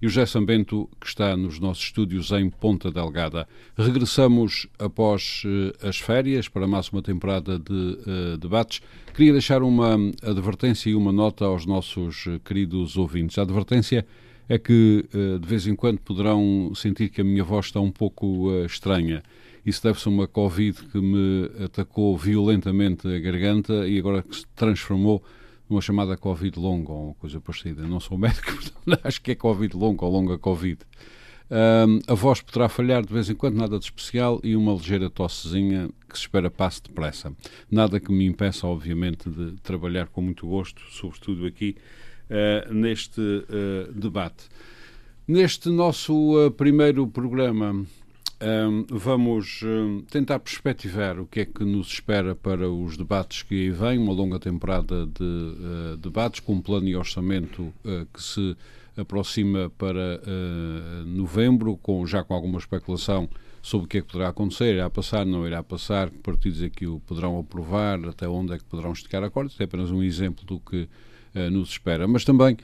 e o José Sambento, que está nos nossos estúdios em Ponta Delgada. Regressamos após uh, as férias para mais uma temporada de uh, debates. Queria deixar uma advertência e uma nota aos nossos uh, queridos ouvintes. A advertência é que de vez em quando poderão sentir que a minha voz está um pouco estranha. Isso deve-se a uma Covid que me atacou violentamente a garganta e agora que se transformou numa chamada Covid longa ou uma coisa parecida. Não sou médico, acho que é Covid longa ou longa Covid. Um, a voz poderá falhar de vez em quando, nada de especial, e uma ligeira tossezinha que se espera passe depressa. Nada que me impeça, obviamente, de trabalhar com muito gosto, sobretudo aqui uh, neste uh, debate. Neste nosso uh, primeiro programa, um, vamos um, tentar perspectivar o que é que nos espera para os debates que aí vêm, uma longa temporada de uh, debates com um plano e orçamento uh, que se aproxima para uh, novembro, com, já com alguma especulação sobre o que é que poderá acontecer, irá passar, não irá passar, que partidos é que o poderão aprovar, até onde é que poderão esticar acordos, é apenas um exemplo do que nos espera. Mas também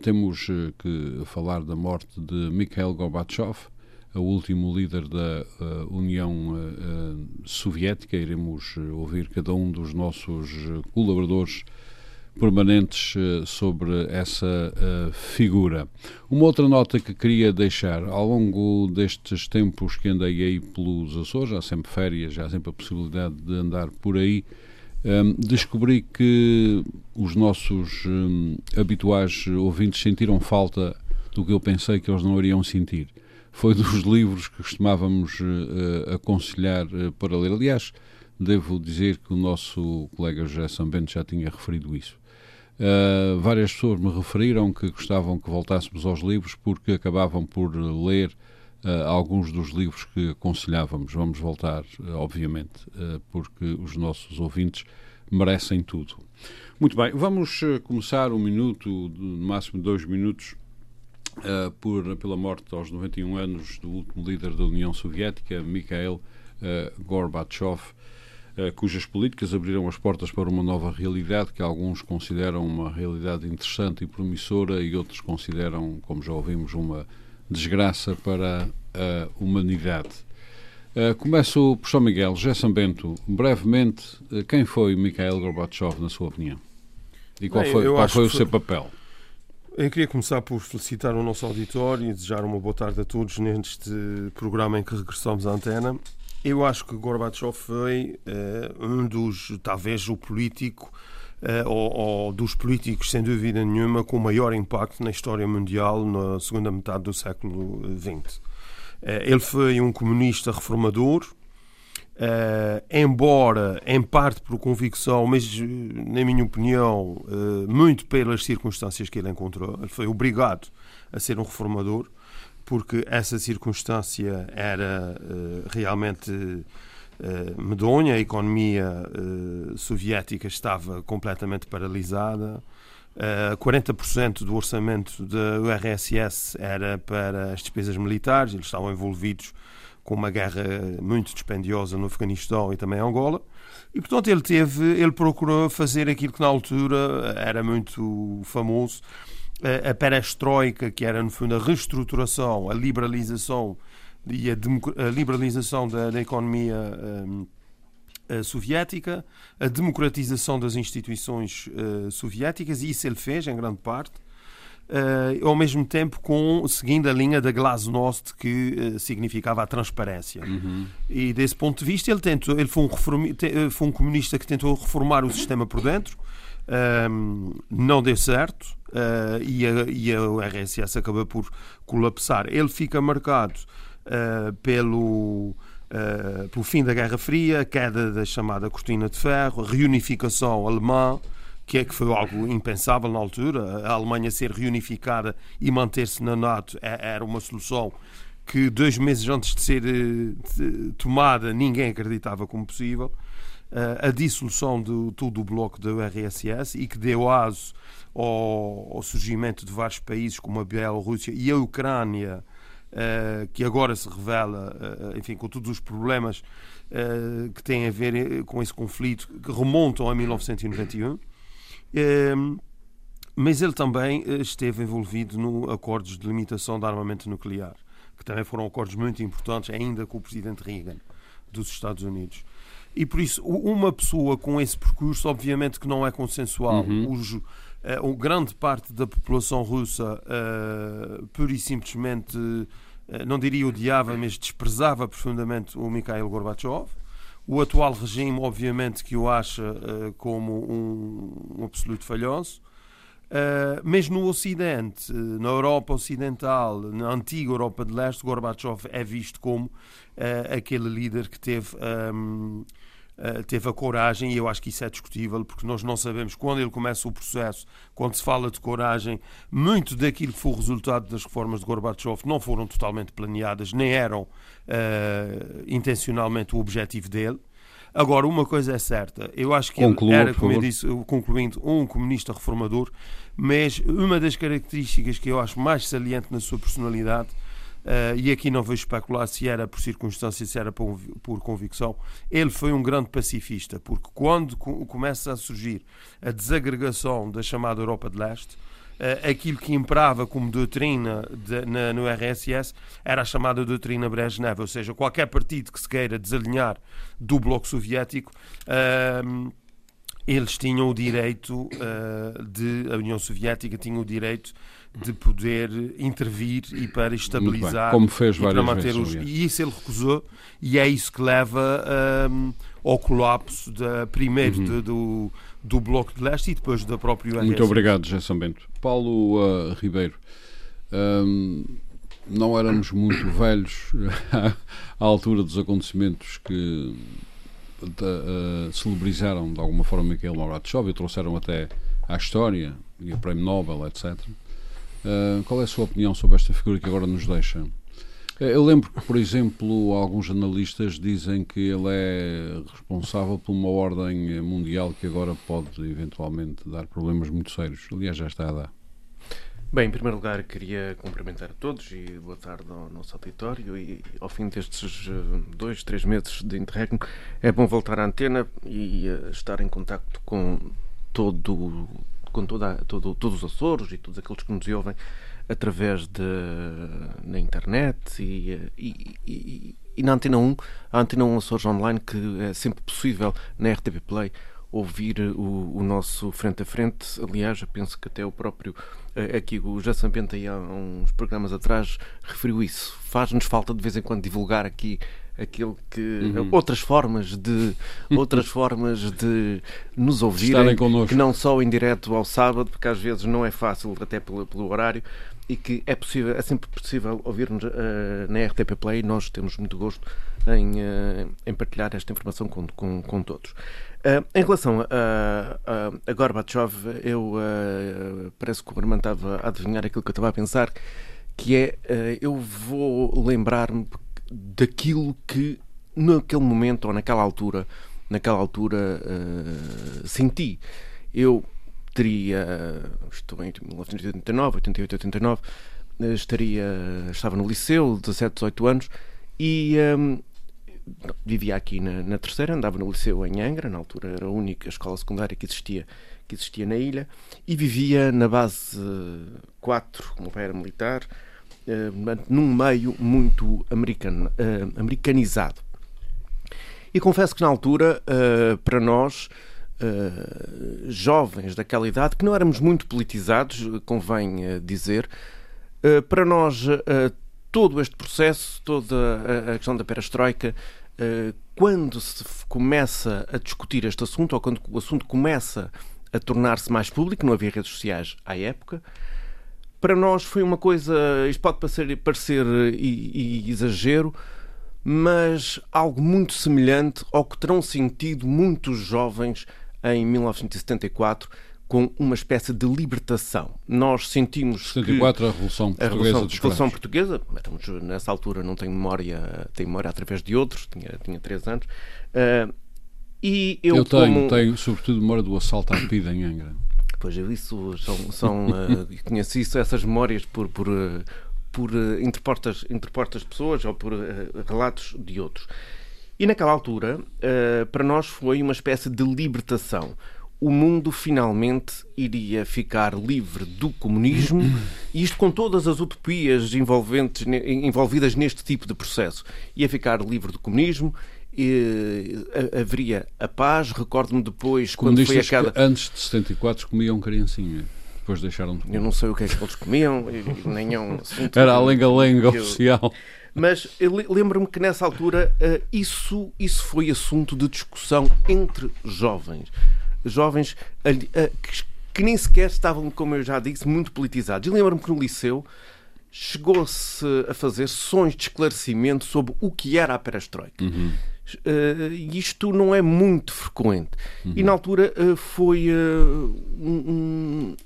temos que falar da morte de Mikhail Gorbachev, o último líder da uh, União uh, Soviética. Iremos ouvir cada um dos nossos colaboradores permanentes sobre essa figura. Uma outra nota que queria deixar, ao longo destes tempos que andei aí pelos Açores, há sempre férias, há sempre a possibilidade de andar por aí, um, descobri que os nossos um, habituais ouvintes sentiram falta do que eu pensei que eles não iriam sentir foi dos livros que costumávamos uh, aconselhar uh, para ler. Aliás, devo dizer que o nosso colega José Sambento já tinha referido isso. Uh, várias pessoas me referiram que gostavam que voltássemos aos livros porque acabavam por ler alguns dos livros que aconselhávamos. Vamos voltar, obviamente, porque os nossos ouvintes merecem tudo. Muito bem, vamos começar um minuto, no máximo dois minutos, uh, por, pela morte aos 91 anos do último líder da União Soviética, Mikhail uh, Gorbachev, uh, cujas políticas abriram as portas para uma nova realidade que alguns consideram uma realidade interessante e promissora e outros consideram, como já ouvimos, uma desgraça para a humanidade. Começo por São Miguel, José Sambento, brevemente, quem foi Mikhail Gorbachev, na sua opinião? E qual Bem, foi, qual foi o seu papel? Eu queria começar por felicitar o nosso auditório e desejar uma boa tarde a todos neste programa em que regressamos à antena. Eu acho que Gorbachev foi uh, um dos, talvez, o político, uh, ou, ou, dos políticos, sem dúvida nenhuma, com maior impacto na história mundial na segunda metade do século XX. Uh, ele foi um comunista reformador, Uh, embora em parte por convicção, mas na minha opinião, uh, muito pelas circunstâncias que ele encontrou, ele foi obrigado a ser um reformador, porque essa circunstância era uh, realmente medonha, a economia soviética estava completamente paralisada. 40% do orçamento da URSS era para as despesas militares, eles estavam envolvidos com uma guerra muito dispendiosa no Afeganistão e também em Angola. E, portanto, ele teve, ele procurou fazer aquilo que na altura era muito famoso, a perestroika, que era, no fundo, a reestruturação, a liberalização e a, a liberalização da, da economia um, soviética, a democratização das instituições uh, soviéticas, e isso ele fez, em grande parte uh, ao mesmo tempo com seguindo a linha da glasnost que uh, significava a transparência. Uhum. E desse ponto de vista ele tentou, ele foi um, reformi, eh, foi um comunista que tentou reformar o sistema por dentro. Um, não deu certo uh, e, a, e a RSS acabou por colapsar. Ele fica marcado uh, pelo, uh, pelo fim da Guerra Fria, queda da chamada cortina de ferro, reunificação alemã, que é que foi algo impensável na altura. A Alemanha ser reunificada e manter-se na NATO é, era uma solução que dois meses antes de ser eh, tomada ninguém acreditava como possível. Eh, a dissolução de todo o bloco da URSS e que deu aso ao, ao surgimento de vários países como a Bielorrússia e a Ucrânia, uh, que agora se revela, enfim, com todos os problemas que têm a ver com esse conflito, que remontam a 1991. Mas ele também esteve envolvido no acordos de limitação da armamento nuclear, que também foram acordos muito importantes, ainda com o presidente Reagan dos Estados Unidos. E por isso, uma pessoa com esse percurso, obviamente que não é consensual. Uhum. Os, uh, grande parte da população russa, uh, pura e simplesmente, uh, não diria odiava, mas desprezava profundamente o Mikhail Gorbachev. O atual regime, obviamente, que o acha uh, como um, um, absoluto falhanço. Uh, mas no Ocidente, na Europa Ocidental, na antiga Europa de Leste, Gorbachev é visto como uh, aquele líder que teve um, eh, teve a coragem, e eu acho que isso é discutível, porque nós não sabemos quando ele começa o processo, quando se fala de coragem, muito daquilo que foi o resultado das reformas de Gorbachev não foram totalmente planeadas, nem eram uh, intencionalmente o objetivo dele. Agora, uma coisa é certa, eu acho que Conclua, ele era, como eu disse, concluindo, um comunista reformador, mas uma das características que eu acho mais saliente na sua personalidade Uh, e aqui não vou especular se era por circunstância, se era por, por, convicção. Ele foi um grande pacifista, porque quando começa a surgir a desagregação da chamada Europa de Leste, uh, aquilo que imperava como doutrina de, na, no RSS era a chamada doutrina Brezhnev, ou seja, qualquer partido que se queira desalinhar do bloco soviético. Uh, eles tinham o direito de a União Soviética tinha o direito de poder intervir e para estabilizar Como fez e para manter vezes, os e isso ele recusou e é isso que leva um, ao colapso da, primeiro uhum. de, do, do Bloco de Leste e depois da própria URSS. Muito obrigado, José São Bento. Paulo uh, Ribeiro, um, não éramos muito velhos à altura dos acontecimentos que uh, celebrizaram de alguma forma Mikhail Gorbachev e trouxeram até à história e o Prémio Nobel, etc. Uh, qual é a sua opinião sobre esta figura que agora nos deixa? Eh, eu lembro que, por exemplo, alguns jornalistas dizem que ele é responsável por uma ordem mundial que agora pode eventualmente dar problemas muito sérios. Aliás, já está a dar. Bem, em primeiro lugar, queria cumprimentar a todos e boa tarde ao nosso auditório. E ao fim destes eh, dois, três meses de interregno, é bom voltar à antena e estar em contacto com todo com toda, todo, todos os Açores e todos aqueles que nos ouvem através de na internet e, e, e, e, na Antena 1, a Antena 1 Açores Online, que é sempre possível na RTP Play ouvir o, o nosso frente a frente. Aliás, eu penso que até o próprio eh, aqui o Jason Penta há uns programas atrás referiu isso. Faz-nos falta de vez em quando divulgar aqui aquilo que uhum. outras formas de outras formas de nos ouvirem que não só em direto ao sábado porque às vezes não é fácil até pelo, pelo horário e que é possível é sempre possível ouvir-nos uh, na RTP Play. Nós temos muito gosto em, uh, em partilhar esta informação com, com, com todos. Uh, em relação a, a, a Gorbachev eu parece que o Armando estava a adivinhar aquilo que eu estava a pensar que é eu vou lembrar-me daquilo que naquele momento ou naquela altura, naquela altura uh, senti. Eu teria, estou em 1989, 88, 89, estaria, estava no liceu, 17, 18 anos, e um, vivia aqui na, na, terceira, andava no liceu em Angra, na altura era a única escola secundária que existia, que existia na ilha, e vivia na base 4, como era militar, num meio muito americano, uh, americanizado. E confesso que na altura, uh, para nós, jovens daquela idade, que não éramos muito politizados, convém dizer, para nós todo este processo, toda a questão da perestroika, quando se começa a discutir este assunto, ou quando o assunto começa a tornar-se mais público, não havia redes sociais à época, para nós foi uma coisa, isto pode parecer, parecer e, e exagero, mas algo muito semelhante ao que terão sentido muitos jovens em 1974, com uma espécie de libertação. Nós sentimos 74, que a Revolução Portuguesa a Revolução, dos Revolução. Portuguesa, estamos, nessa altura não tenho memória, tenho memória através de outros, tinha, tinha três anos, uh, e eu, Eu tenho, como... tenho sobretudo memória do assalto à PIDA em Angra. Pois eu isso são, são uh, conheci isso, essas memórias por, por, uh, por uh, interportas, interportas pessoas ou por relatos de outros. E naquela altura, para nós foi uma espécie de libertação. O mundo finalmente iria ficar livre do comunismo, e isto com todas as utopias envolvidas neste tipo de processo. Ia ficar livre do comunismo, e, ha- haveria a paz. Recordo-me depois, quando foi a Comunistas cada. antes de 74 comiam criancinha. Depois deixaram de comer. Eu não sei o que é que eles comiam, e nem é um assunto Era a lenga-lenga oficial. Mas lembro-me que nessa altura eh, isso, isso foi assunto de discussão entre jovens. Jovens eh, que, que nem sequer estavam, como eu já disse, muito politizados. E lembro-me que no liceu chegou-se a fazer sessões de esclarecimento sobre o que era a perestroika. Eh, e isto não é muito frequente. E na altura eh, foi eh, um- um,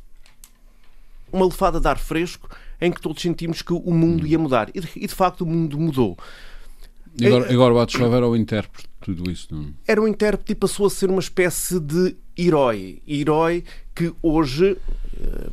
uma lefada de ar fresco em que todos sentimos que o mundo ia mudar. E de, facto o mundo mudou. E agora, agora o Batchov era o intérprete tudo isso. Não? é? Era um intérprete e passou a ser uma espécie de herói. Herói que hoje. eh,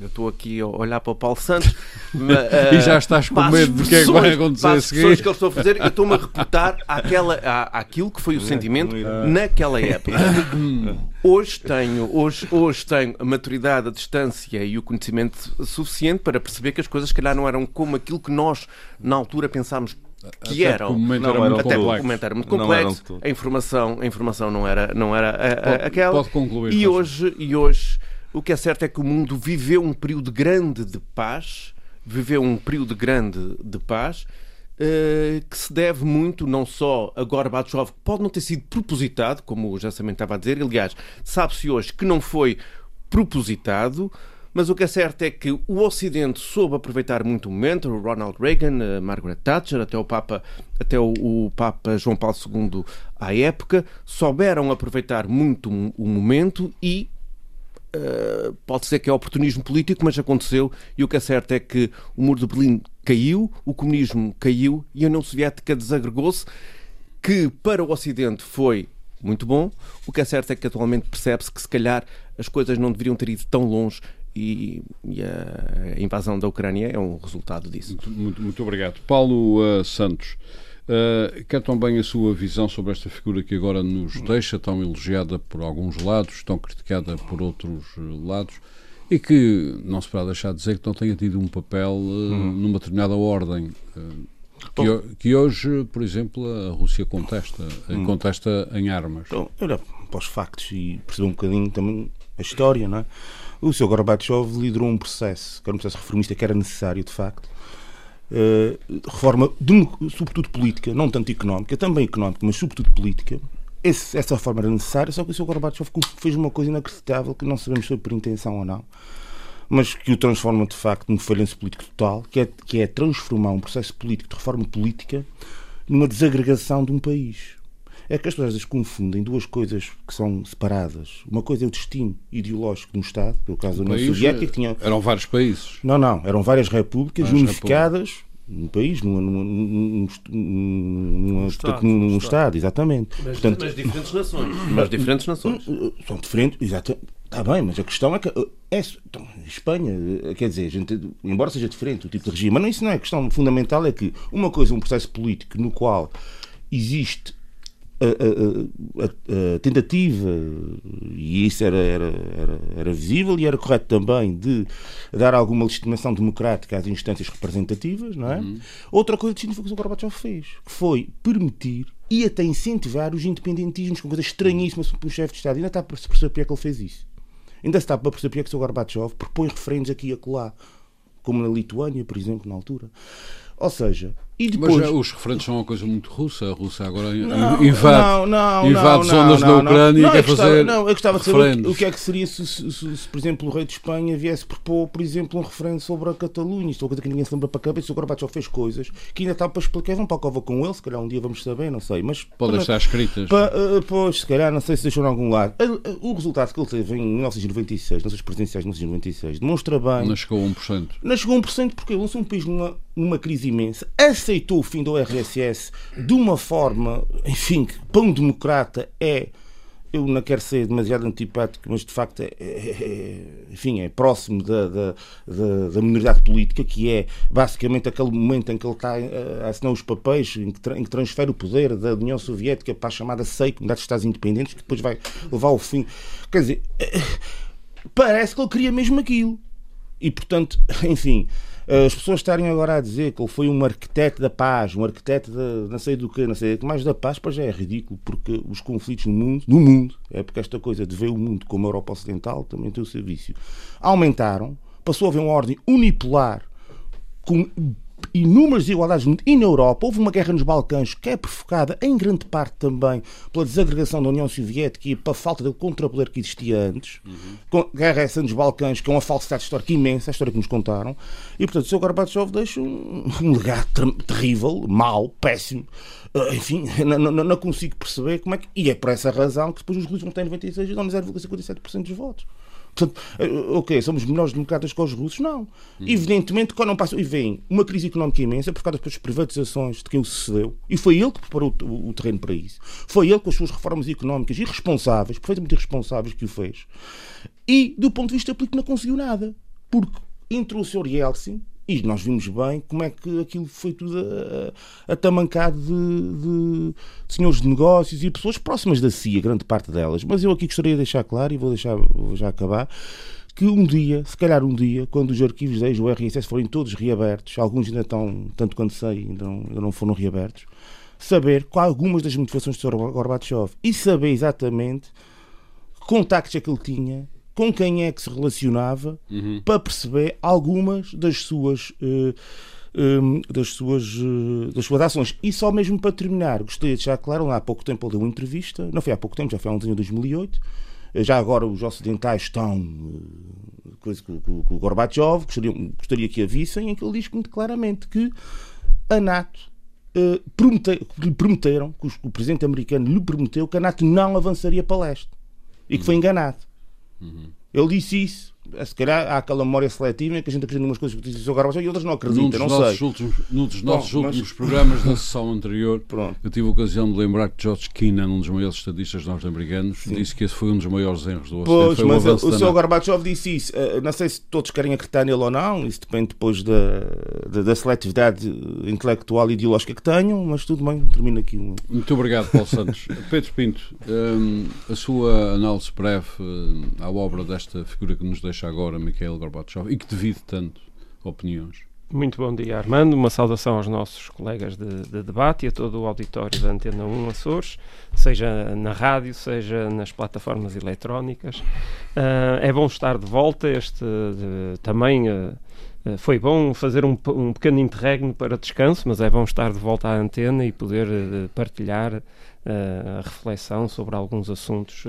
Eu estou aqui a olhar para o Paulo Santos mas, eh, E já estás com as medo do que é que vai acontecer a as seguir. expressões que eu estou a fazer, eu estou-me a reportar àquela, à, àquilo que foi o sentimento naquela época. Hoje tenho, hoje, hoje tenho a maturidade, a distância e o conhecimento suficiente para perceber que as coisas, se calhar, não eram como aquilo que nós, na altura, pensámos que Até eram. porque o momento Não era muito Até porque o complexo. momento era muito complexo, a informação, a informação não era, não era a- a- Pode- aquela. pode concluir, e hoje, e hoje o que é certo é que o mundo viveu um período grande de paz, viveu um período grande de paz, eh, que se deve muito não só a Gorbachev, que pode não ter sido propositado, como o Jassamento estava a dizer, aliás, sabe-se hoje que não foi propositado, mas o que é certo é que o Ocidente soube aproveitar muito o momento, o Ronald Reagan, a Margaret Thatcher, até o Papa, até o, o Papa João Paulo II à época, souberam aproveitar muito o o momento e Uh, pode ser que é oportunismo político, mas aconteceu. E o que é certo é que o muro de Berlim caiu, o comunismo caiu e a União Soviética desagregou-se, que para o Ocidente foi muito bom. O que é certo é que atualmente percebe-se que se calhar as coisas não deveriam ter ido tão longe e, e a invasão da Ucrânia é um resultado disso. Muito, muito, muito obrigado. Paulo uh, Santos, uh, quer também a sua visão sobre esta figura que agora nos deixa, tão elogiada por alguns lados, tão criticada por outros uh, lados, e que não se pode deixar de dizer que não tenha tido um papel uh, numa determinada ordem. uh, que, que hoje, por exemplo, a Rússia contesta, uh, contesta em armas. Então, olha para os factos e perceber um bocadinho também a história, não é? O Sr. Gorbachev liderou um processo, que era um processo reformista que era necessário, de facto. Eh, reforma, demo- sobretudo política, não tanto económica, também económica, mas sobretudo política. Essa reforma era necessária, só que o Sr. Gorbachev fez uma coisa inacreditável que não sabemos se foi por intenção ou não, mas que o transforma de facto num falhanço político total, que é, que é transformar um processo político de reforma política numa desagregação de um país. É que as pessoas às vezes confundem duas coisas que são separadas. Uma coisa é o destino ideológico de um Estado, pelo caso da União Soviética, que tinha. Eram vários países. Não, não, eram várias repúblicas Várias unificadas num país, num, num, num, num, num, Estado, portanto, num- Estado. Estado, exatamente. Portanto, mas diferentes nações. Mas diferentes nações. Uh, São diferentes, exato. Está bem, mas a questão é que uh, é, então, Espanha, uh, quer dizer, a gente, embora seja diferente o tipo de regime, mas não, isso não é a questão fundamental, é que uma coisa é um processo político no qual existe a, a- a- tentativa, e isso era, era, era, era visível e era correto também, de dar alguma legitimação democrática às instâncias representativas, não é? Outra coisa distinta foi o que o Gorbachev fez, que foi permitir e até incentivar os independentismos, com coisa estranhíssima para um chefe de Estado. Ainda está para se perceber porque é que ele fez isso. Ainda se está para perceber é que o Gorbachev propõe referendos aqui e acolá, como na Lituânia, por exemplo, na altura. Ou seja, E depois... Mas os referentes são uma coisa muito russa. A Rússia agora não, invade, não, não, invade zonas da Ucrânia não, e quer gostava, fazer. Não, eu gostava de saber o que é que seria se, se, se, se, por exemplo, o rei de Espanha viesse propor, por exemplo, um referendo sobre a Catalunha. Isto é uma coisa que ninguém se lembra para a cabeça. O Gorbachev fez coisas que ainda está para explicar. Vão para a cova com ele, se calhar um dia vamos saber, não sei. Mas, Podem estar escritas. Para, uh, pois, se calhar, não sei se deixou em algum lado. O resultado que ele teve em 1996, nas suas presidenciais de 1996, demonstra bem. Não chegou a 1%. Não chegou a 1% porque ele lançou um país numa, numa crise imensa, aceitou o fim do RSS de uma forma, enfim, para um democrata é. Eu não quero ser demasiado antipático, mas de facto é, é enfim, é próximo da, da, da, da, minoridade política, que é basicamente aquele momento em que ele está a assinar os papéis, em que, em que transfere o poder da União Soviética para a chamada SEI, Comunidade de Estados Independentes, que depois vai levar ao fim. Quer dizer, parece que ele queria mesmo aquilo. E portanto, enfim, as pessoas estarem agora a dizer que ele foi um arquiteto da paz, um arquiteto de não sei do que, não sei do que mais da paz, para já é ridículo, porque os conflitos no mundo, no mundo, é porque esta coisa de ver o mundo como a Europa Ocidental também tem o seu vício, aumentaram, passou a haver uma ordem unipolar com inúmeras desigualdades e na Europa. Houve uma guerra nos Balcãs que é provocada em grande parte também pela desagregação da União Soviética e pela falta de contrapoder que existia antes. Uhum. Guerra essa nos Balcãs, que é uma falsidade histórica imensa, a história que nos contaram. E, portanto, o Sr. Gorbachev deixa um, um legado ter terrível, mau, péssimo. Uh, enfim, não, não, não, consigo perceber como é que. E é por essa razão que depois os russos vão ter 96 e não 0,57% dos votos. Portanto, eh, ok, somos melhores democratas que os russos? Não. Hum. Evidentemente, quando não passa. E vem uma crise económica imensa por causa das privatizações de quem o sucedeu. E foi ele que preparou o, o, terreno para isso. Foi ele com as suas reformas económicas irresponsáveis, perfeitamente irresponsáveis, que o fez. E, do ponto de vista político, não conseguiu nada. Porque entrou o Sr. Yeltsin, e nós vimos bem como é que aquilo foi tudo atamancado de, de, de, senhores de negócios e pessoas próximas da CIA, grande parte delas. Mas eu aqui gostaria de deixar claro, e vou, deixar, vou já acabar, que um dia, se calhar um dia, quando os arquivos da o RSS forem todos reabertos, alguns ainda estão, tanto quanto sei, ainda não, ainda não foram reabertos, saber qual algumas das motivações do Sr. Gorbachev e saber exatamente contactos é que ele tinha com quem é que se relacionava uhum. para perceber algumas das suas. Uh, um, das, suas, uh, das suas ações. E só mesmo para terminar, gostaria de deixar claro, há pouco tempo ele deu uma entrevista, não foi há pouco tempo, já foi há um ano de 2008, já agora os ocidentais estão uh, coisa, com, com, com o Gorbachev, gostaria, gostaria que a vissem, em que ele diz muito claramente que a NATO uh, promete, lhe prometeram, que o, o presidente americano lhe prometeu que a NATO não avançaria para leste e que foi enganado. Uhum. Ele disse isso se calhar há aquela memória seletiva em que a gente acredita em umas coisas que o Gorbachev e outras não acreditam, não sei. Últimos, num dos nossos Bom, últimos mas... programas da sessão anterior, Pronto. eu tive a ocasião de lembrar que George Kennan, um dos maiores estadistas norte-americanos, disse que esse foi um dos maiores erros do Ocidente. Pois, mas o, o Sr. Gorbachev disse isso. Uh, não sei se todos querem acreditar nele ou não, isso depende depois da, da, da seletividade intelectual e ideológica que tenham, mas tudo bem, termino aqui. Muito obrigado, Paulo Santos. Pedro Pinto, um, a sua análise breve à obra desta figura que nos deixa agora, Mikhail Gorbachev e que divide tanto opiniões. Muito bom dia, Armando. Uma saudação aos nossos colegas de, de, debate e a todo o auditório da Antena 1 Açores, seja na rádio, seja nas plataformas eletrónicas. Uh, é bom estar de volta. Este de, também uh, foi bom fazer um, um, pequeno interregno para descanso, mas é bom estar de volta à antena e poder uh, partilhar a reflexão sobre alguns assuntos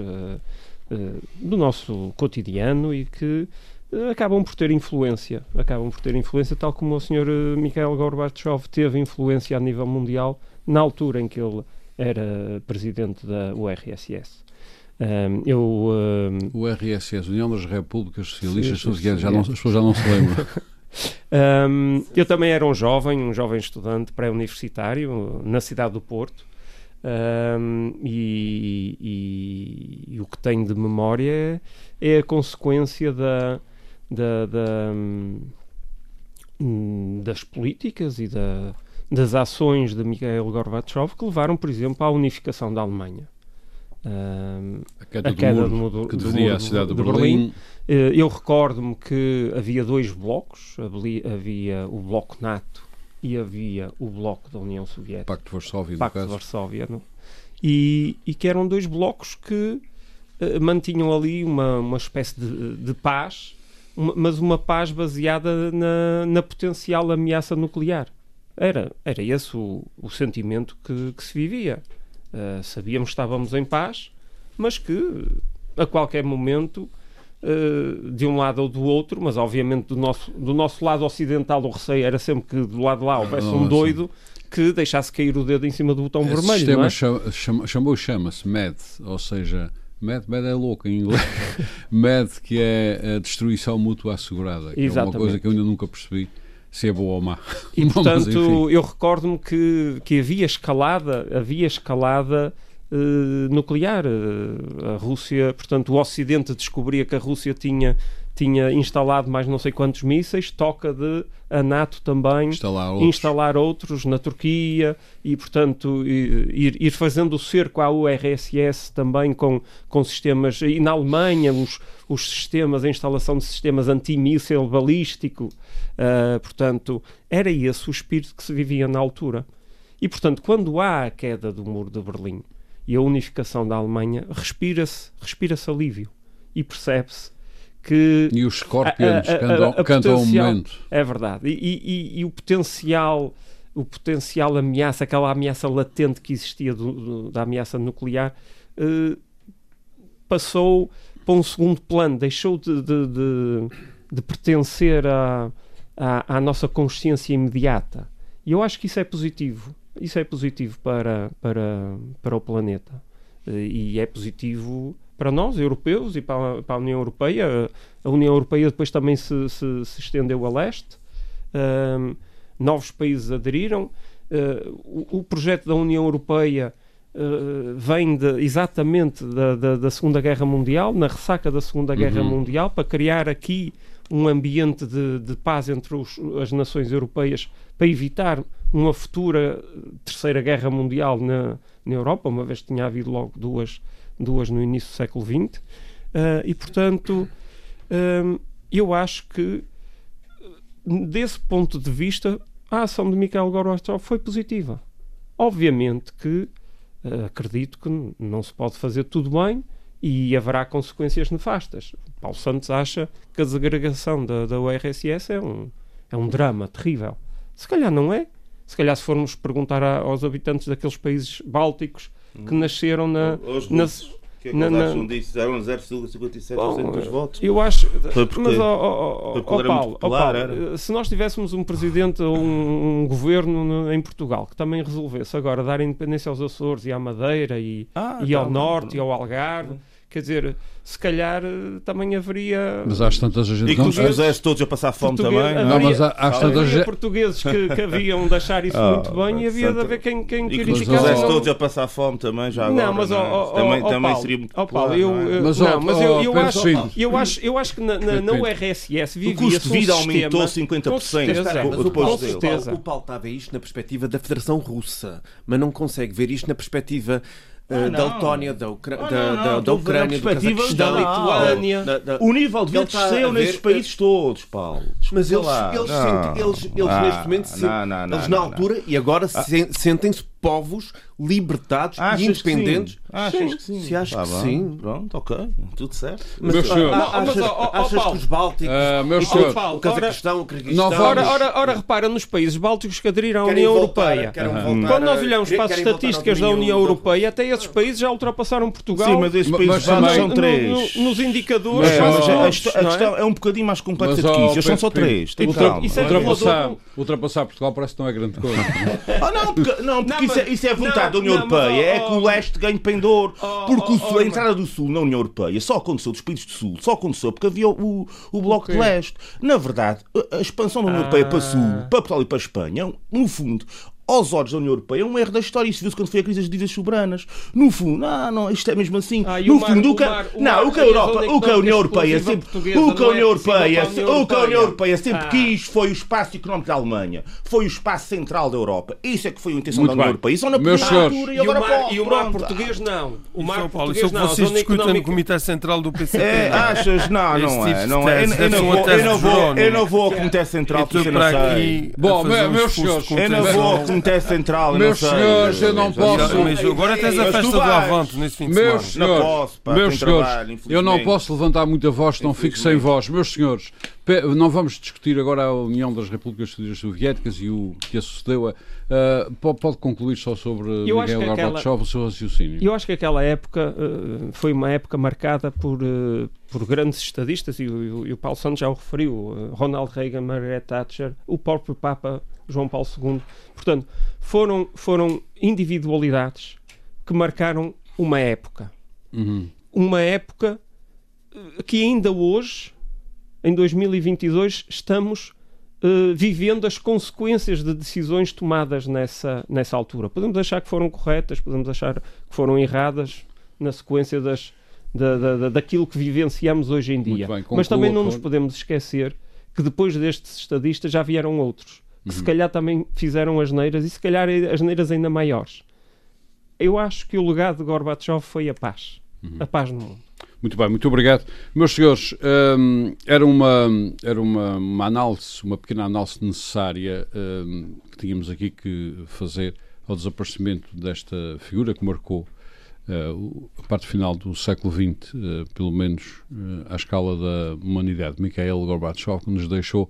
do nosso cotidiano e que acabam por ter influência, acabam por ter influência, tal como o Sr. Eh, Mikhail Gorbachev teve influência a nível mundial na altura em que ele era presidente da URSS. Um, eu, um, o RSS, União das Repúblicas Socialistas Soviéticas, já não, as pessoas já não se lembram. um, eu também era um jovem, um jovem estudante pré-universitário na cidade do Porto. E, e, e, o que tenho de memória é, a consequência da, da, da, hum, das políticas e da, das ações de Mikhail Gorbachev que levaram, por exemplo, à unificação da Alemanha. Uh, a queda, a queda do, muro, do, que dividia a cidade de, de Berlim. Berlim. Uh, eu recordo-me que havia dois blocos, havia o bloco NATO e havia o bloco da União Soviética. Pacto de Varsóvia, Pacto de Varsóvia, não? E, e que eram dois blocos que uh, mantinham ali uma, uma espécie de, de paz uma, mas uma paz baseada na, na potencial ameaça nuclear. Era, era esse o, o sentimento que, que, se vivia. Uh, sabíamos que estávamos em paz, mas que a qualquer momento, de um lado ou do outro, mas obviamente do nosso, do nosso lado ocidental, o receio era sempre que do lado de lá houvesse um doido que deixasse cair o dedo em cima do botão Esse vermelho. sistema é? chama, chama, chamou chama-se MED, ou seja, MED, MED é louco em inglês. MED, que é a destruição mútua assegurada, que Exatamente. é uma coisa que eu ainda nunca percebi se é boa ou má. E Mas, portanto, enfim. eu recordo-me que, que havia escalada, havia escalada eh, nuclear. Eh, a Rússia, portanto, o Ocidente descobria que a Rússia tinha, tinha instalado mais não sei quantos mísseis, toca de a NATO também instalar outros. instalar outros na Turquia e, portanto, ir, ir fazendo o cerco à URSS também com, com sistemas. E na Alemanha, os, os sistemas, a instalação de sistemas antimíssil balístico. Uh, portanto, era esse o espírito que se vivia na altura. E, portanto, quando há a queda do muro de Berlim e a unificação da Alemanha, respira-se respira alívio e percebe-se que E os Scorpions cantam, potencial- momento. é verdade. E, e- e o potencial, o potencial ameaça, aquela ameaça latente que existia do- do- da ameaça nuclear, eh, passou para um segundo plano, deixou de, de- de- de pertencer à, à, à nossa consciência imediata. E eu acho que isso é positivo. Isso é positivo para, para, para o planeta. Eh, E é positivo para nós, europeus, e para, a- para a União Europeia. A União Europeia depois também se, se- se estendeu a leste. Ahm, novos países aderiram. Ah, o, o projeto da União Europeia ah, vem de- exatamente da, da- da Segunda Guerra Mundial, na ressaca da Segunda Guerra Uhum. Mundial, para criar aqui um ambiente de, de paz entre os- as nações europeias para evitar uma futura Terceira Guerra Mundial na, na Europa, uma vez que tinha havido logo duas, duas no início do século XX. Ah, e, portanto, hum, eu acho que, desse ponto de vista, a ação de Mikhail Gorbachev foi positiva. Obviamente que eh, acredito que não se pode fazer tudo bem e haverá consequências nefastas. Paulo Santos acha que a desagregação da, da URSS é um, é um drama terrível. Se calhar não é. Se calhar se formos perguntar a- aos habitantes daqueles países bálticos que nasceram na... Os russos, que é que na- eles na- acham disso? Eram 0,57% Bom, dos votos. Eu acho. Foi porque- mas, ele era muito Paulo, popular, Paulo, eh, se nós tivéssemos um presidente ou um, um governo no- em Portugal que também resolvesse agora dar independência aos Açores e à Madeira e, Ah, e ao tá, Norte tá. e ao Algarve, quer dizer, se calhar eh, também haveria. Mas às tantas a gente E não. os cruzeiro todos a passar fome português- também. Não, haveria- mas há- às haveria tantas. portugueses que, que haviam de achar isso Ah, muito bem e havia de haver quem, quem E os criticasse. cruzeiro cruzeiros não- todos a passar fome também, já agora. não, mas ó, é? ó, ó, também, ó, também Paulo, seria muito Paulo, eu, não é? eu- Mas, não, mas eu, eu, acho, eu, acho, eu acho que na, na, na. URSS O vivia custo de vida aumentou Com 50%. certeza. co- Mas o depois Paulo, dele. com certeza. o Paulo está a ver isto na perspectiva da Federação Russa, mas não consegue ver isto na perspectiva eh, Ah, da não. Letónia, da, Ucra- Ah, da, da- da Ucrânia, Cazaquistão, da Lituânia. da- da- O nível de vida desceu nesses países todos, Paulo. Mas eles, eles, sentem- eles, eles Ah, neste momento, eles na altura e agora se- sentem-se povos libertados Achas e independentes. Que sim? Achas que sim? Se acho Tá que sim. Pronto, ok. Tudo certo. Mas, Meus ah, senhores. ah, mas, achas, achas que os Bálticos, Ah, meus senhores. O Cazaquistão, o Kirguistão, Ora, ora, ora, repara nos países bálticos que aderiram à União voltar- Europeia. Quando nós olhamos para as estatísticas da União Europeia, até esses países já ultrapassaram Portugal. Sim, mas esses países são três. no- nos indicadores. É, a, é? questão é um bocadinho mais complexa do que isso. Eles são só três. Isso é Ultrapassar, Portugal parece que não é grande coisa. Ah, não, porque, isso, é, mas- vontade da União não, mas, Europeia. é que o leste ganhe pendor. ó, Porque o sul- a entrada do Sul na União Europeia só aconteceu dos países do Sul. Só aconteceu porque havia o, o Bloco de. Leste. Na verdade, a, expansão da União Europeia para Ah. Sul, para Portugal e para a Espanha, no fundo, aos olhos da União Europeia, é um erro da história. Isso viu-se quando foi a crise das dívidas soberanas. No fundo, não, não, isto é mesmo assim. Ah, no o mar- fundo, o o que, mar- o não, mar- o que a Europa, zona o que a União económica Europeia sempre, o que a é União Europeia, União o que a União Europeia. Sempre Ah. quis foi o espaço económico da Alemanha. Foi o espaço central da Europa. Isso é que foi a intenção Muito da União bem. Europeia. Isso podia na altura E e o agora mar, pode. e o mar pronto. português não. O mar São Paulo, português isso é o não. vocês discutem no. Comitê Central do PCP. É, achas? Não, não tipo é. Não é. Eu, não ser vou, ao Comitê Central E porque não sei. Bom, meus senhores, Eu não vou ao Comitê Central. eu Meus não sei. senhores, eu não posso- Mas agora tens a Mas festa do. Avante nesse fim de Meus semana. Não senhores, posso, pá, meus senhores, trabalho, eu não posso levantar muita voz, então fico sem voz. Meus senhores, Não vamos discutir agora a União das Repúblicas Soviéticas e o que a sucedeu. Uh, pode, concluir só sobre eu Miguel Gorbachev aquela, o seu raciocínio? Eu acho que aquela época uh, foi uma época marcada por, uh, por grandes estadistas, e o, e o Paulo Santos já o referiu, Ronald Reagan, Margaret Thatcher, o próprio Papa João Paulo II. Portanto, foram, foram individualidades que marcaram uma época. Uhum. Uma época que ainda hoje em 2022 estamos uh, vivendo as consequências de decisões tomadas nessa, nessa altura. Podemos achar que foram corretas, podemos achar que foram erradas na sequência das, da, da, daquilo que vivenciamos hoje em dia. Bem, Mas também não nos podemos esquecer que depois destes estadistas já vieram outros, que uhum. se calhar também fizeram as neiras e se calhar as neiras ainda maiores. Eu acho que o legado de Gorbachev foi a paz. Uhum. A paz no mundo. Muito bem, muito obrigado. Meus senhores, um, era, uma, era uma, uma, análise, uma pequena análise necessária um, que tínhamos aqui que fazer ao desaparecimento desta figura que marcou uh, a parte final do século XX, uh, pelo menos uh, à escala da humanidade, Mikhail Gorbachev, que nos deixou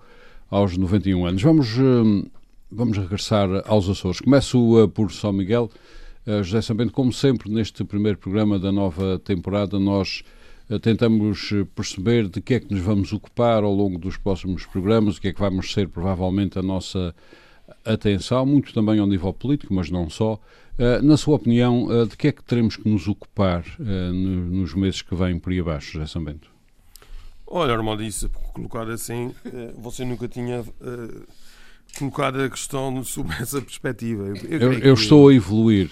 aos 91 anos. Vamos, hum, vamos regressar aos Açores. Começo por São Miguel. José Sambento, como sempre, neste primeiro programa da nova temporada, nós eh, tentamos perceber de que é que nos vamos ocupar ao longo dos próximos programas, o que é que vamos ser provavelmente a nossa atenção, muito também ao nível político, mas não só. Na sua opinião, de que é que teremos que nos ocupar nos meses que vêm por aí abaixo, José São Bento? Olha, Armando, isso colocado assim, você nunca tinha colocado a questão sob essa perspectiva. Eu, eu, eu estou a evoluir.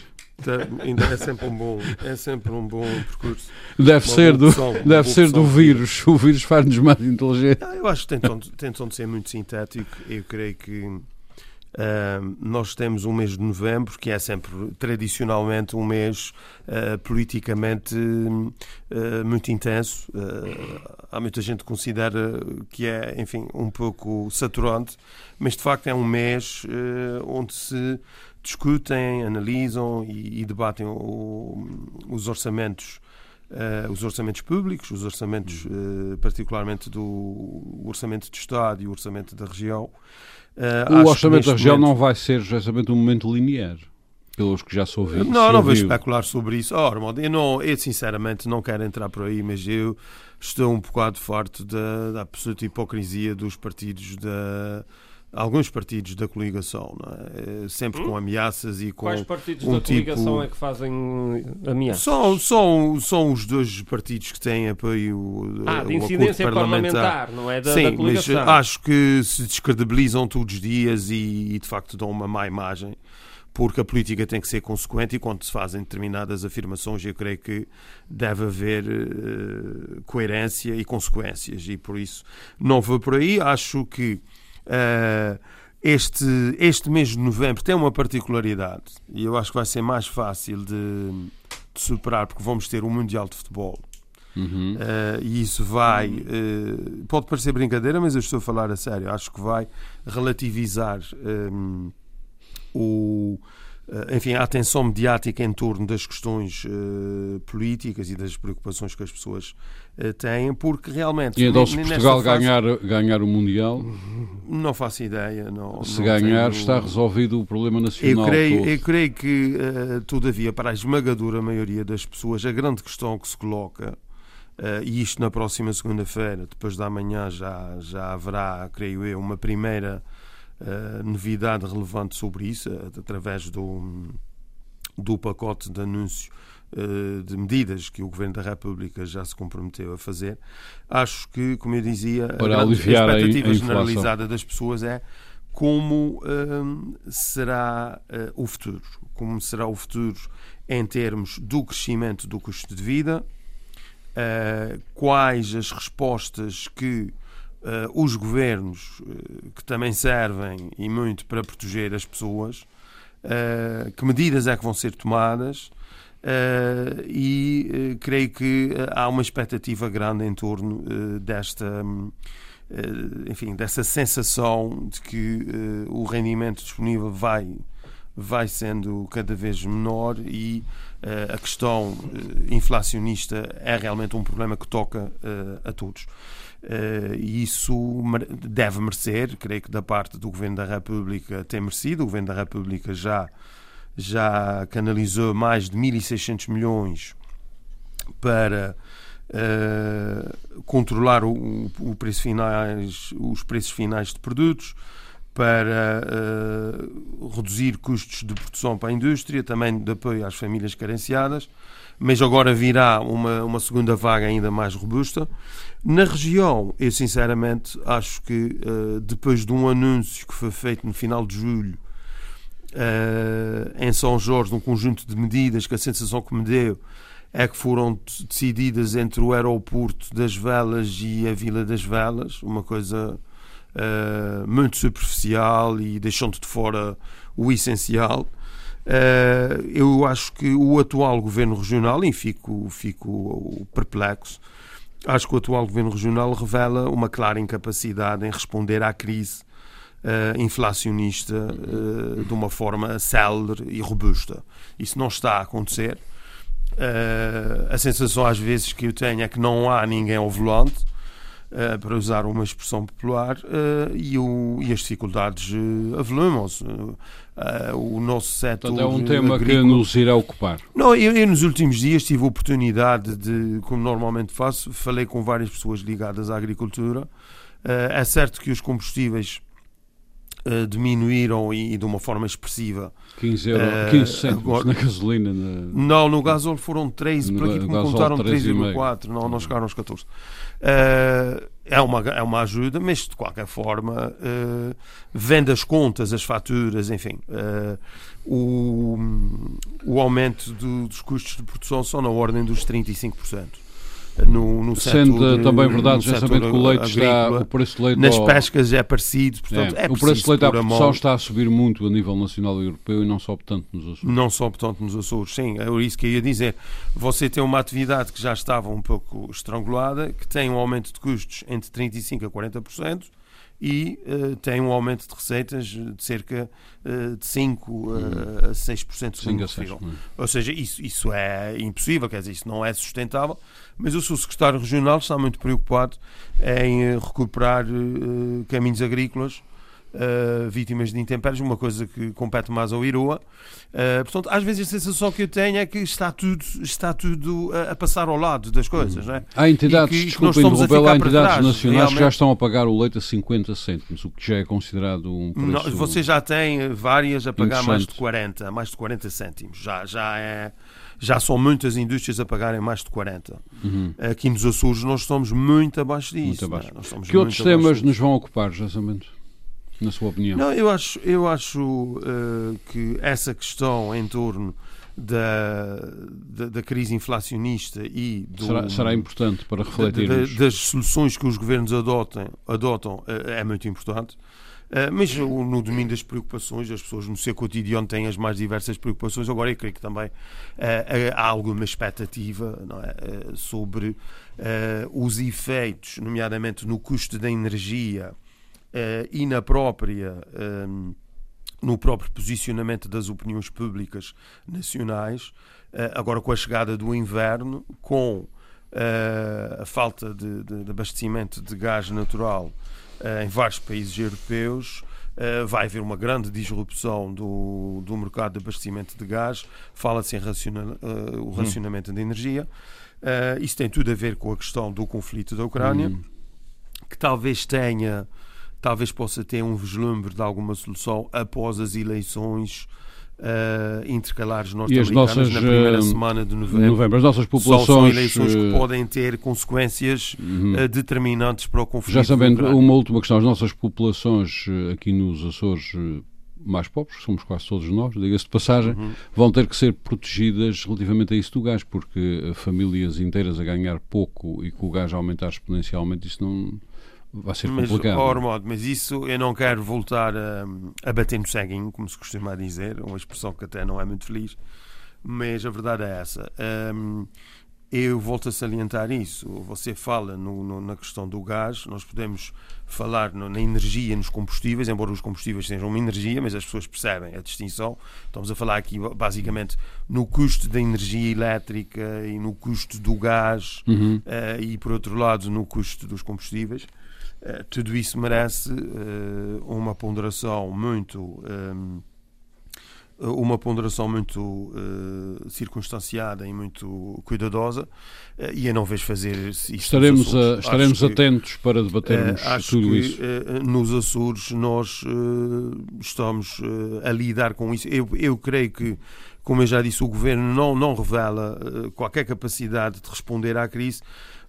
Ainda é sempre um bom, é sempre um bom percurso. Deve ser do, deve ser do vírus. O vírus faz-nos mais inteligente. Ah, eu acho que tentam, tentam de ser muito sintético. Eu creio que uh, nós temos um mês de novembro que é sempre tradicionalmente um mês uh, politicamente uh, muito intenso. há muita gente que considera que é, enfim, um pouco saturante, mas de facto é um mês onde se discutem, analisam e, e debatem o, os orçamentos Uh, os orçamentos públicos, os orçamentos, uh, particularmente do orçamento de Estado e o orçamento da região. Uh, o orçamento da região momento... não vai ser justamente um momento linear, pelos que já sou ouvido. Não, não vou especular sobre isso. Oh, Armando, eu, não, eu sinceramente não quero entrar por aí, mas eu estou um bocado farto da, da absoluta hipocrisia dos partidos da alguns partidos da coligação, é? sempre hum? com ameaças e com Quais partidos um da coligação tipo... é que fazem ameaças? São, são, são os dois partidos que têm apoio ah, de incidência parlamentar. parlamentar. não é da, Sim, da mas acho que se descredibilizam todos os dias e, e de facto dão uma má imagem porque a política tem que ser consequente e quando se fazem determinadas afirmações eu creio que deve haver uh, coerência e consequências e por isso não vou por aí. Acho que este, este mês de novembro tem uma particularidade e eu acho que vai ser mais fácil de, de superar porque vamos ter um Mundial de Futebol. Uhum. Uh, e isso vai. Uh, pode parecer brincadeira, mas eu estou a falar a sério. Acho que vai relativizar um, o eh, enfim, a atenção mediática em torno das questões uh, políticas e das preocupações que as pessoas uh, têm, porque realmente. E então, se Portugal fase, ganhar, ganhar o Mundial. Não faço ideia. Não, se não ganhar, tenho... está resolvido o problema nacional. Eu creio, eu creio que, uh, todavia, para a esmagadora maioria das pessoas, a grande questão que se coloca. e isto na próxima segunda-feira, depois da manhã, já, já haverá, creio eu, uma primeira novidade relevante sobre isso, uh, através do, do pacote de anúncio uh, de medidas que o Governo da República já se comprometeu a fazer. Acho que, como eu dizia, Para a, expectativa a, a generalizada das pessoas é como será o futuro. Como será o futuro em termos do crescimento do custo de vida, quais as respostas que uh, os governos, uh, que também servem e muito para proteger as pessoas, uh, que medidas é que vão ser tomadas. e creio que há uma expectativa grande em torno desta, enfim, dessa sensação de que o rendimento disponível vai vai sendo cada vez menor e uh, a questão uh, inflacionista é realmente um problema que toca uh, a todos. E isso deve merecer, creio que da parte do Governo da República tem merecido. O Governo da República já, já canalizou mais de 1.600 milhões para uh, controlar o, o preço finais, os preços finais de produtos, para uh, reduzir custos de produção para a indústria, também de apoio às famílias carenciadas, mas agora virá uma, uma segunda vaga ainda mais robusta. Na região, eu sinceramente acho que uh, depois de um anúncio que foi feito no final de julho uh, em São Jorge, um conjunto de medidas que a sensação que me deu é que foram decididas entre o aeroporto das Velas e a Vila das Velas, uma coisa uh, muito superficial e deixando de fora o essencial. Uh, eu acho que o atual governo regional, e fico, fico perplexo, acho que o atual governo regional revela uma clara incapacidade em responder à crise uh, inflacionista uh, de uma forma célere e robusta. Isso não está a acontecer. a sensação às vezes que eu tenho é que não há ninguém ao volante para usar uma expressão popular, uh, e, o, e, as dificuldades avolumam-se. Uh, o nosso setor. Portanto, é um tema agrícola... que nos irá ocupar. Não, eu, eu, nos últimos dias tive a oportunidade de, como normalmente faço, falei com várias pessoas ligadas à agricultura. é certo que os combustíveis Uh, diminuíram e, e, de uma forma expressiva. 15, euros, uh, 15 cêntimos na gasolina? Na... Não, no gasóleo foram 13, por aqui que me contaram 3,4, não, não chegaram aos 14. Uh, é, uma, é uma ajuda, mas de qualquer forma, uh, vendo as contas, as faturas, enfim, uh, o, o aumento do, dos custos de produção são na ordem dos 35% no, no Sendo setor, também verdade, justamente que o leite está, o preço de leite nas ao... pescas é parecido, portanto é, é O preço de leite à produção está a subir muito a nível nacional e europeu e não só portanto nos Açores. Não só portanto nos Açores, sim, é isso que eu ia dizer. Você tem uma atividade que já estava um pouco estrangulada, que tem um aumento de custos entre 35% a 40%, e uh, tem um aumento de receitas de cerca uh, de 5 uh, a 6% segundo a 6, Ou seja, isso, isso é impossível, quer dizer, isso não é sustentável, mas o seu secretário regional está muito preocupado em recuperar caminhos agrícolas uh, vítimas de intempéries, uma coisa que compete mais ao IROA. Uh, portanto, às vezes a sensação que eu tenho é que está tudo, está tudo a, a passar ao lado das coisas. Não é? Há entidades, que, desculpa, interrompê há entidades trás, nacionais realmente... que já estão a pagar o leite a 50 cêntimos, o que já é considerado um preço... Não, você já tem várias a pagar mais de 40, mais de 40 cêntimos. Já, já é já são muitas indústrias a pagarem mais de 40. Uhum. Aqui nos Açores nós estamos muito abaixo disso. Muito abaixo. que outros temas nos vão ocupar, justamente? Na sua opinião? Não, eu acho, eu acho uh, que essa questão em torno da, da, da, crise inflacionista e do, será, será importante para refletir das soluções que os governos adotem, adotam uh, é muito importante. Uh, mas no domínio das preocupações, as pessoas no seu cotidiano têm as mais diversas preocupações. Agora, eu creio que também há alguma expectativa é? sobre os efeitos, nomeadamente no custo da energia e na própria ehm, no próprio posicionamento das opiniões públicas nacionais, uh, agora com a chegada do inverno, com uh, a falta de, de, de, abastecimento de gás natural em vários países europeus, vai haver uma grande disrupção do, do mercado de abastecimento de gás, fala-se em raciona, o hum. racionamento hum. de energia. isso tem tudo a ver com a questão do conflito da Ucrânia, hum. que talvez tenha talvez possa ter um vislumbre de alguma solução após as eleições uh, intercalares norte-americanas na primeira uh, semana de novembro. novembro. As nossas populações... São, são eleições que uh, podem ter consequências uh, determinantes para o conflito. Já sabendo, uma última questão. As nossas populações aqui nos Açores mais pobres, somos quase todos nós, diga-se de passagem, uhum. vão ter que ser protegidas relativamente a isso do gás, porque famílias inteiras a ganhar pouco e com o gás a aumentar exponencialmente, isso não vai ser mas, complicado. Mas, modo, mas isso eu não quero voltar a, a bater no ceguinho, como se costuma dizer, uma expressão que até não é muito feliz, mas a verdade é essa. Um, eu volto a salientar isso. Você fala no, no, na questão do gás, nós podemos falar no, na energia, nos combustíveis, embora os combustíveis sejam uma energia, mas as pessoas percebem a distinção. Estamos a falar aqui basicamente no custo da energia elétrica e no custo do gás Uhum. eh, e, por outro lado, no custo dos combustíveis. Eh, tudo isso merece eh, uma ponderação muito. ehm, uma ponderação muito eh, circunstanciada e muito cuidadosa eh, e eu não vejo fazer isso Estaremos, a- estaremos Acho que- atentos para debatermos eh, acho tudo que isso. eh, nos Açores nós eh, estamos eh, a lidar com isso. Eu, eu creio que, como eu já disse, o governo não, não revela eh, qualquer capacidade de responder à crise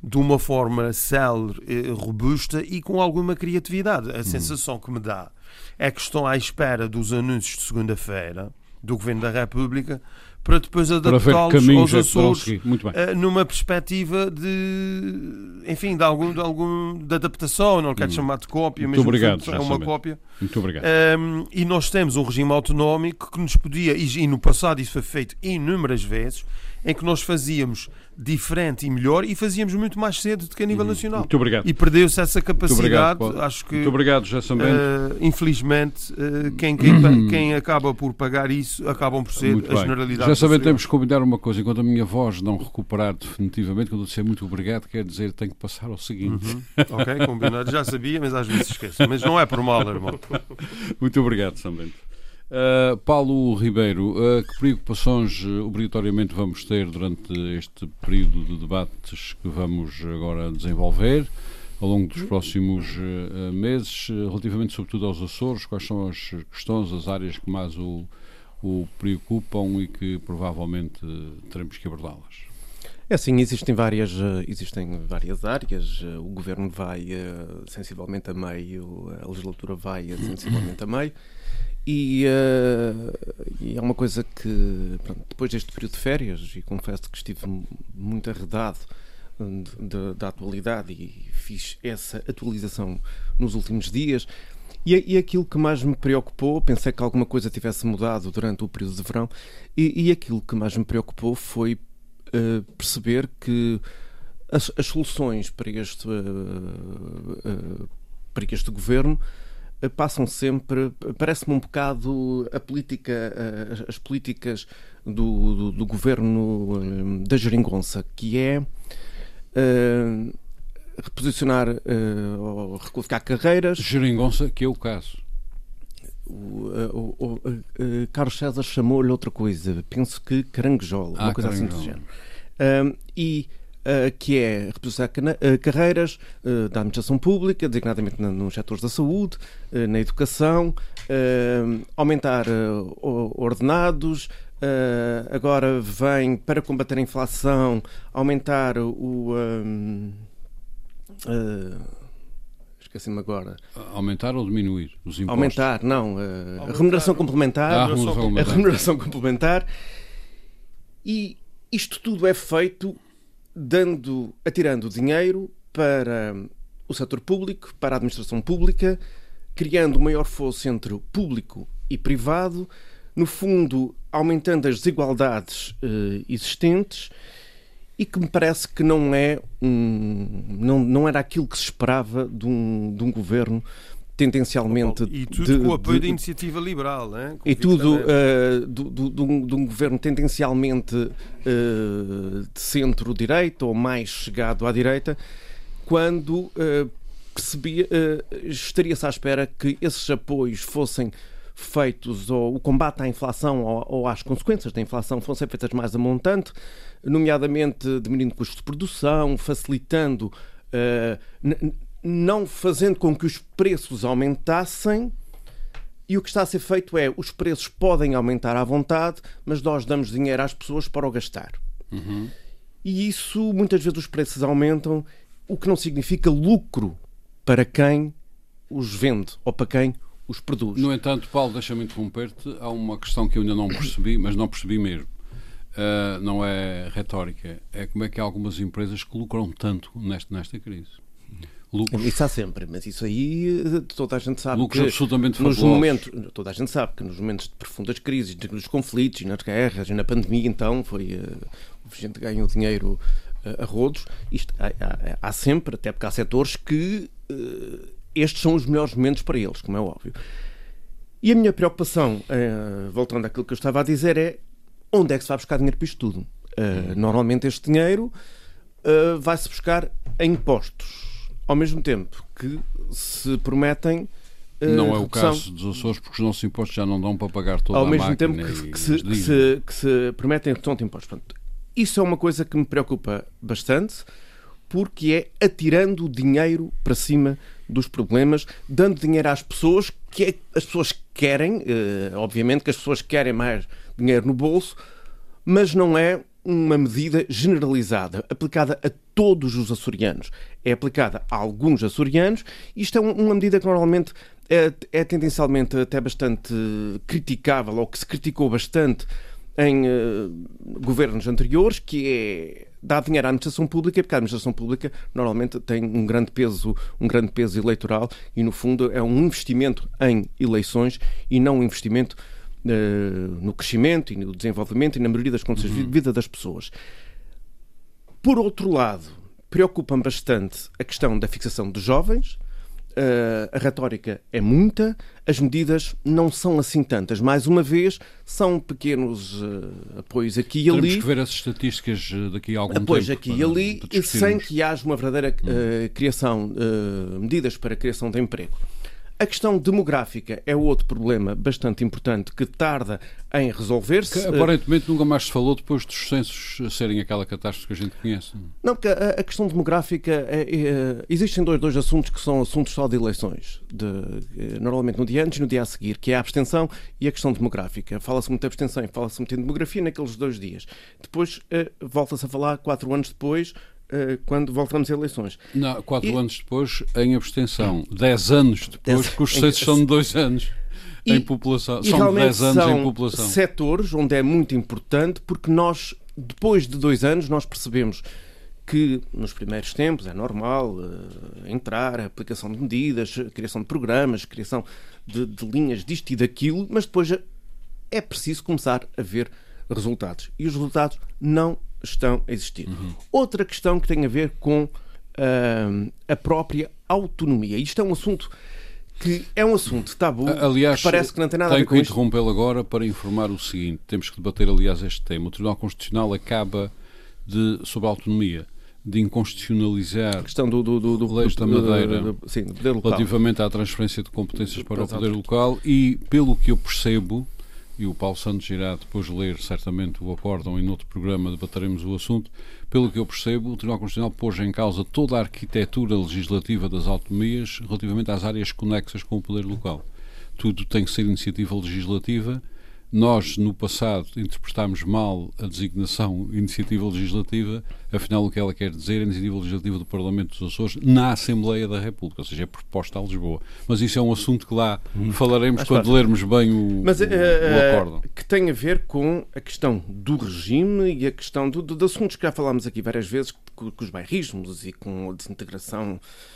de uma forma célere, eh, robusta e com alguma criatividade. Hum. A sensação que me dá é que estão à espera dos anúncios de segunda-feira do Governo da República para depois adaptá-los aos é Açores bem. eh, numa perspectiva de enfim de algum de algum de adaptação não quero chamar de cópia mas Hum. É uma cópia Muito obrigado. Um, e nós temos um regime autonómico que nos podia e, e no passado isso foi feito inúmeras vezes em que nós fazíamos diferente e melhor e fazíamos muito mais cedo do que a nível nacional Uhum. Muito obrigado. e perdeu-se essa obrigado, capacidade Paulo. acho que Muito obrigado, José eh, infelizmente eh, quem, quem, quem acaba por pagar isso acabam por ser Muito a bem. generalidade Já cidadãos. temos que combinar uma coisa. Enquanto a minha voz não recuperar definitivamente, quando eu disser muito obrigado, quer dizer tenho que passar ao seguinte. Uhum. ok, combinado. Já sabia, mas às vezes esqueço. Mas não é por mal, irmão. Muito obrigado, Sambento. Uh, Paulo Ribeiro, uh, que preocupações uh, obrigatoriamente vamos ter durante este período de debates que vamos agora desenvolver ao longo dos próximos meses, relativamente sobretudo aos Açores? Quais são as questões, as áreas que mais o, o preocupam e que provavelmente teremos que abordá-las? É assim, existem várias, existem várias áreas. O governo vai sensivelmente a meio, a legislatura vai sensivelmente a meio. E, eh, e é uma coisa que, pronto, depois deste período de férias, e confesso que estive muito arredado hum, da atualidade e fiz essa atualização nos últimos dias. E, e aquilo que mais me preocupou, pensei que alguma coisa tivesse mudado durante o período de verão, e, e aquilo que mais me preocupou foi eh, perceber que as, as soluções para este, eh, para este governo passam sempre, parece-me um bocado a política, eh, as- as políticas do, do, do governo eh, da geringonça, que é eh, reposicionar eh, ou requalificar carreiras. Geringonça, que é o caso. O, eh, o- o- eh, Carlos César chamou-lhe outra coisa, penso que caranguejola, Ah, uma coisa assim do caranguejola. género. Um, e uh, que é cana- uh, carreiras uh, da administração pública, designadamente na- nos setores da saúde, na educação, aumentar ordenados. uh, agora vem para combater a inflação, aumentar o. um, uh, Esqueci-me agora. Aumentar ou diminuir os impostos? Aumentar, não. uh, a remuneração complementar Ah, remuneração remuneração a complementar. remuneração complementar. E isto tudo é feito dando, atirando dinheiro para o setor público, para a administração pública, criando um maior fosso entre o público e privado, no fundo aumentando as desigualdades eh, existentes e que me parece que não é um, não, não era aquilo que se esperava de um, de um governo tendencialmente E tudo de- com o apoio de- da iniciativa liberal. Hein? e tudo eh, do, do- de, um, de um governo tendencialmente eh, de centro-direita ou mais chegado à direita, quando eh, percebia, estaria-se à espera que esses apoios fossem feitos, ou o combate à inflação ou, ou às consequências da inflação fossem feitas mais a montante, nomeadamente diminuindo custos de produção, facilitando, n- não fazendo com que os preços aumentassem, e o que está a ser feito é os preços podem aumentar à vontade, mas nós damos dinheiro às pessoas para o gastar. E isso, muitas vezes, os preços aumentam, o que não significa lucro para quem os vende ou para quem os produz. No entanto, Paulo, deixa-me interromper-te. Há uma questão que eu ainda não percebi, mas não percebi mesmo. Ah, não é retórica. É como é que há algumas empresas que lucram tanto nesta, nesta crise. Lucros, Isso há sempre, mas isso aí eh, toda a gente sabe lucros que absolutamente nos fabulosos. momentos, toda a gente sabe que nos momentos de profundas crises, nos conflitos, nas guerras, na pandemia, então, foi eh, a gente ganhou dinheiro a rodos. Isto, há, há, há, sempre, até porque há setores que uh, estes são os melhores momentos para eles, como é óbvio. E a minha preocupação, uh, voltando àquilo que eu estava a dizer, é onde é que se vai buscar dinheiro para isto tudo? Uh, normalmente este dinheiro vai-se buscar em impostos, ao mesmo tempo que se prometem não é o caso dos Açores, porque os nossos impostos já não dão para pagar toda Ao a mesmo tempo que, que, se, que, se, que se prometem redução de impostos. Portanto, isso é uma coisa que me preocupa bastante, porque é atirando dinheiro para cima dos problemas, dando dinheiro às pessoas que é, as pessoas querem, eh, obviamente que as pessoas querem mais dinheiro no bolso, mas não é uma medida generalizada, aplicada a todos os açorianos. É aplicada a alguns açorianos. Isto é uma medida que normalmente é, é tendencialmente até bastante criticável, ou que se criticou bastante em uh, governos anteriores, que é dar dinheiro à administração pública, porque a administração pública normalmente tem um grande peso, um grande peso eleitoral e no fundo é um investimento em eleições e não um investimento no crescimento e no desenvolvimento e na melhoria das condições uhum. de vida das pessoas. Por outro lado, preocupa-me bastante a questão da fixação dos jovens, Uh, a retórica é muita, as medidas não são assim tantas. Mais uma vez, são pequenos uh, apoios aqui e ali. Temos que ver as estatísticas eh, daqui a algum apoios tempo. Apoios aqui e ali, sem que haja uma verdadeira uh, criação, medidas para a criação de emprego. A questão demográfica é outro problema bastante importante que tarda em resolver-se. Aparentemente nunca mais se falou depois dos censos serem aquela catástrofe que a gente conhece. Não, porque a, questão demográfica. É, é, existem dois, dois assuntos que são assuntos só de eleições. De, eh, normalmente no dia antes e no dia a seguir, que é a abstenção e a questão demográfica. Fala-se muito de abstenção e fala-se muito de demografia naqueles dois dias. Depois uh, volta-se a falar, quatro anos depois, quando voltamos a eleições. Não, quatro e... anos depois, em abstenção. Dez anos depois, dez... porque os censos são de dois anos. E, em população. E são dez anos são em população. setores onde é muito importante, porque nós, depois de dois anos, nós percebemos que nos primeiros tempos é normal uh, entrar, a aplicação de medidas, a criação de programas, a criação de, de linhas disto e daquilo, mas depois é preciso começar a ver resultados. E os resultados não estão a existir. Uhum. Outra questão que tem a ver com uh, a própria autonomia. Isto é um assunto que é um assunto tabu. Aliás, que parece que não tem nada tenho a ver com que interrompê-lo agora para informar o seguinte: temos que debater, aliás, este tema. O Tribunal Constitucional acaba de, sobre a autonomia, de inconstitucionalizar a questão do, do, do, do leis da Madeira do, sim, relativamente à transferência de competências para o poder local e, pelo que eu percebo, e o Paulo Santos irá depois ler certamente o acórdão e noutro programa debateremos o assunto. Pelo que eu percebo, o Tribunal Constitucional pôs em causa toda a arquitetura legislativa das autonomias relativamente às áreas conexas com o poder local. Tudo tem que ser iniciativa legislativa nós, no passado, interpretámos mal a designação iniciativa legislativa, afinal, o que ela quer dizer é iniciativa legislativa do Parlamento dos Açores na Assembleia da República, ou seja, é proposta a Lisboa. Mas isso é um assunto que lá hum. falaremos Mas, quando lermos bem o, Mas, o, uh, o acordo. Que tem a ver com a questão do regime e a questão do, do, de assuntos que já falámos aqui várias vezes, com, com os bairrismos e com a desintegração eh,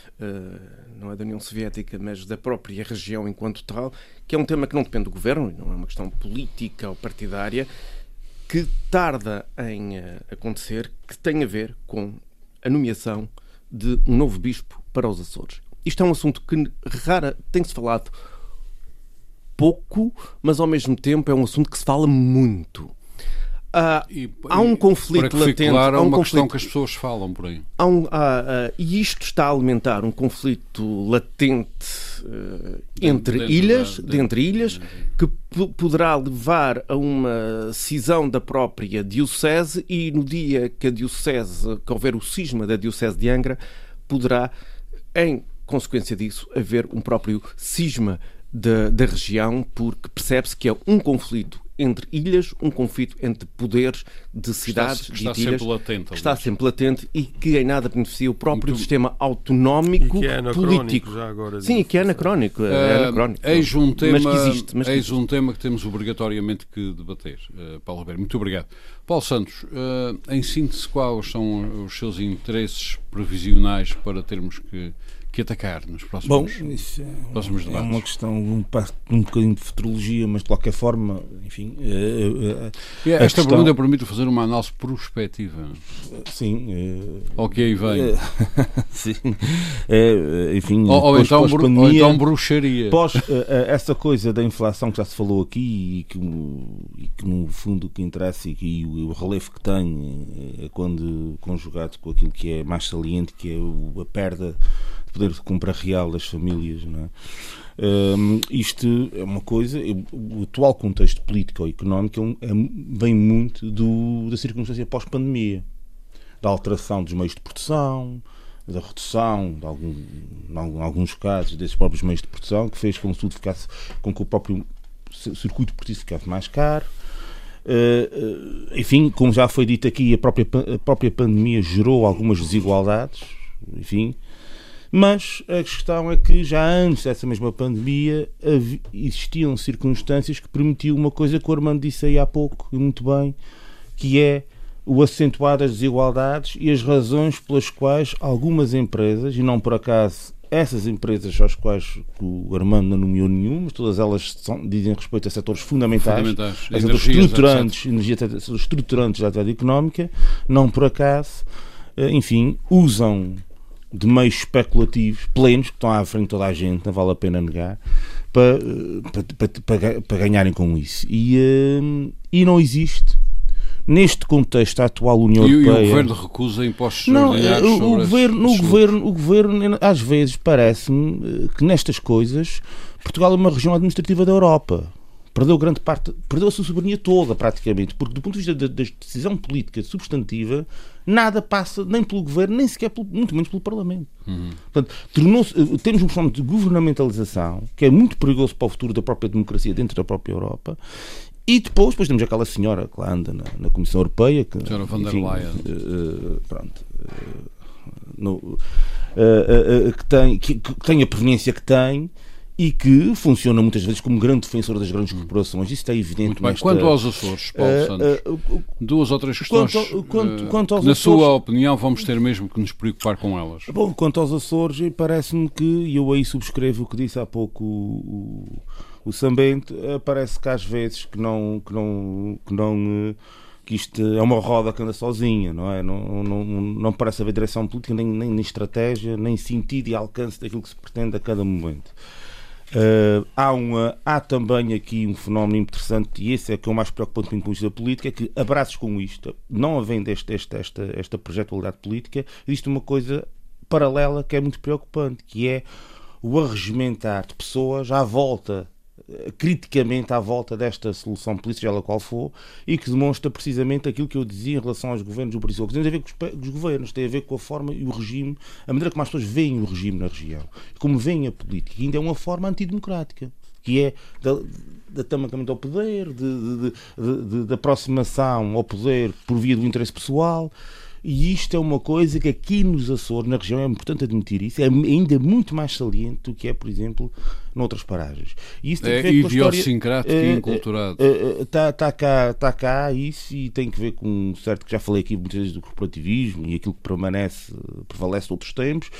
não é da União Soviética, mas da própria região enquanto tal, que é um tema que não depende do governo, não é uma questão política ou partidária, que tarda em uh, acontecer, que tem a ver com a nomeação de um novo bispo para os Açores. Isto é um assunto que rara tem-se falado pouco, mas ao mesmo tempo é um assunto que se fala muito. Uh, e, há um conflito latente. Claro, há um uma conflito, questão que as pessoas falam por aí. Um, uh, uh, e isto está a alimentar um conflito latente entre dentro ilhas, da, dentro, ilhas, que poderá levar a uma cisão da própria diocese e no dia que a diocese, que houver o cisma da diocese de Angra, poderá, em consequência disso, haver um próprio cisma da, da região, porque percebe-se que é um conflito entre ilhas, um conflito entre poderes de cidades está de ilhas, sempre latente, que está sempre latente e que em nada beneficia o próprio Muito... sistema autonómico e que é político. Já agora Sim, que é anacrónico. É uh, anacrónico eis um tema, mas que existe. Mas que eis um tema que temos obrigatoriamente que debater. Uh, Paulo Roberto, muito obrigado. Paulo Santos, uh, em síntese, quais são os seus interesses previsionais para termos que que atacar nos próximos, Bom, isso é, próximos é debates? uma questão um, um bocadinho de futurologia, mas de qualquer forma, enfim, eh, eh, Esta questão- pergunta permite fazer uma análise prospectiva. sim, eh, Ao que aí vem. sim, enfim, ou, ou então, bru- ou pós-pandemia- então bruxaria. Pós essa coisa da inflação que já se falou aqui e que, e que, no fundo o que interessa e, que, o, o relevo que tem é quando conjugado com aquilo que é mais saliente, que é a perda poder de compra real das famílias. Não é? Hum, isto é uma coisa, o atual contexto político ou económico é um- é- vem muito do, da circunstância pós-pandemia, da alteração dos meios de produção, da redução, de algum, alguns casos, desses próprios meios de produção, que fez com que tudo ficasse, com que o próprio ci- circuito produtivo ficasse mais caro. Eh, enfim, como já foi dito aqui, a própria, a própria pandemia gerou algumas desigualdades, enfim, mas a questão é que já antes dessa mesma pandemia existiam circunstâncias que permitiam uma coisa que o Armando disse aí há pouco, e muito bem, que é o acentuar das desigualdades e as razões pelas quais algumas empresas, e não por acaso essas empresas às quais o Armando não nomeou nenhuma, mas todas elas são- dizem respeito a setores fundamentais, Fundamentais. a setores Energias, estruturantes, energia, setores estruturantes da atividade económica, não por acaso, eh, enfim, usam de meios especulativos plenos, que estão à frente de toda a gente, não vale a pena negar, para, eh, para, para- para ga- para ganharem com isso. E, eh, e não existe, neste contexto da atual União E, o- e o Europeia. governo recusa impostos Não, extraordinários o, o as- governo, o, governo, o governo, às vezes, parece-me eh, que nestas coisas Portugal é uma região administrativa da Europa. Perdeu grande parte, perdeu a sua soberania toda, praticamente, porque do ponto de vista da, da decisão política substantiva, nada passa nem pelo governo, nem sequer, pelo, muito menos pelo Parlamento. Uhum. Portanto, tornou-se- eh, temos um fenómeno de governamentalização que é muito perigoso para o futuro da própria democracia dentro da própria Europa. E depois, depois temos aquela senhora que lá anda na, na Comissão Europeia, que, Senhora von der Leyen. eh, eh, pronto, no- eh, eh, eh, que, tem, que, que tem a proveniência que tem e que funciona muitas vezes como grande defensor das grandes corporações. Isso está evidente Hum. Muito bem. nesta- Quanto aos Açores, Paulo eh, Santos, o- duas ou três questões quanto quanto- eh, quanto aos na Açores- sua opinião, vamos ter mesmo que nos preocupar com elas. Bom, quanto aos Açores, parece-me que, e eu aí subscrevo o que disse há pouco o, o, Sambento, parece que às vezes que não, que não, que não que isto é uma roda que anda sozinha, não é? Não, não, não parece haver direção política, nem, nem, nem estratégia, nem sentido e alcance daquilo que se pretende a cada momento. Eh, há, uma, há também aqui um fenómeno interessante, e esse é que é o mais preocupante para o ponto de vista político, é que abraços com isto, não havendo este, este, esta, esta projetualidade política, existe uma coisa paralela que é muito preocupante, que é o arregimentar de pessoas à volta, criticamente à volta desta solução política, ela qual for, e que demonstra precisamente aquilo que eu dizia em relação aos governos do Brasil, que tem a ver com os, governos, tem a ver com a forma e o regime, a maneira como as pessoas veem o regime na região, como veem a política, e ainda é uma forma antidemocrática, que é da, de atamancamento ao poder, de, de, de, de- de aproximação ao poder por via do interesse pessoal. E isto é uma coisa que aqui nos Açores, na região, é importante admitir isso, é ainda muito mais saliente do que é, por exemplo, noutras paragens. E isso tem É que ver com a história- idiosincrático e eh, inculturado. Está tá cá, tá cá isso e tem que ver com um certo que já falei aqui muitas vezes do corporativismo e aquilo que permanece, prevalece de outros tempos,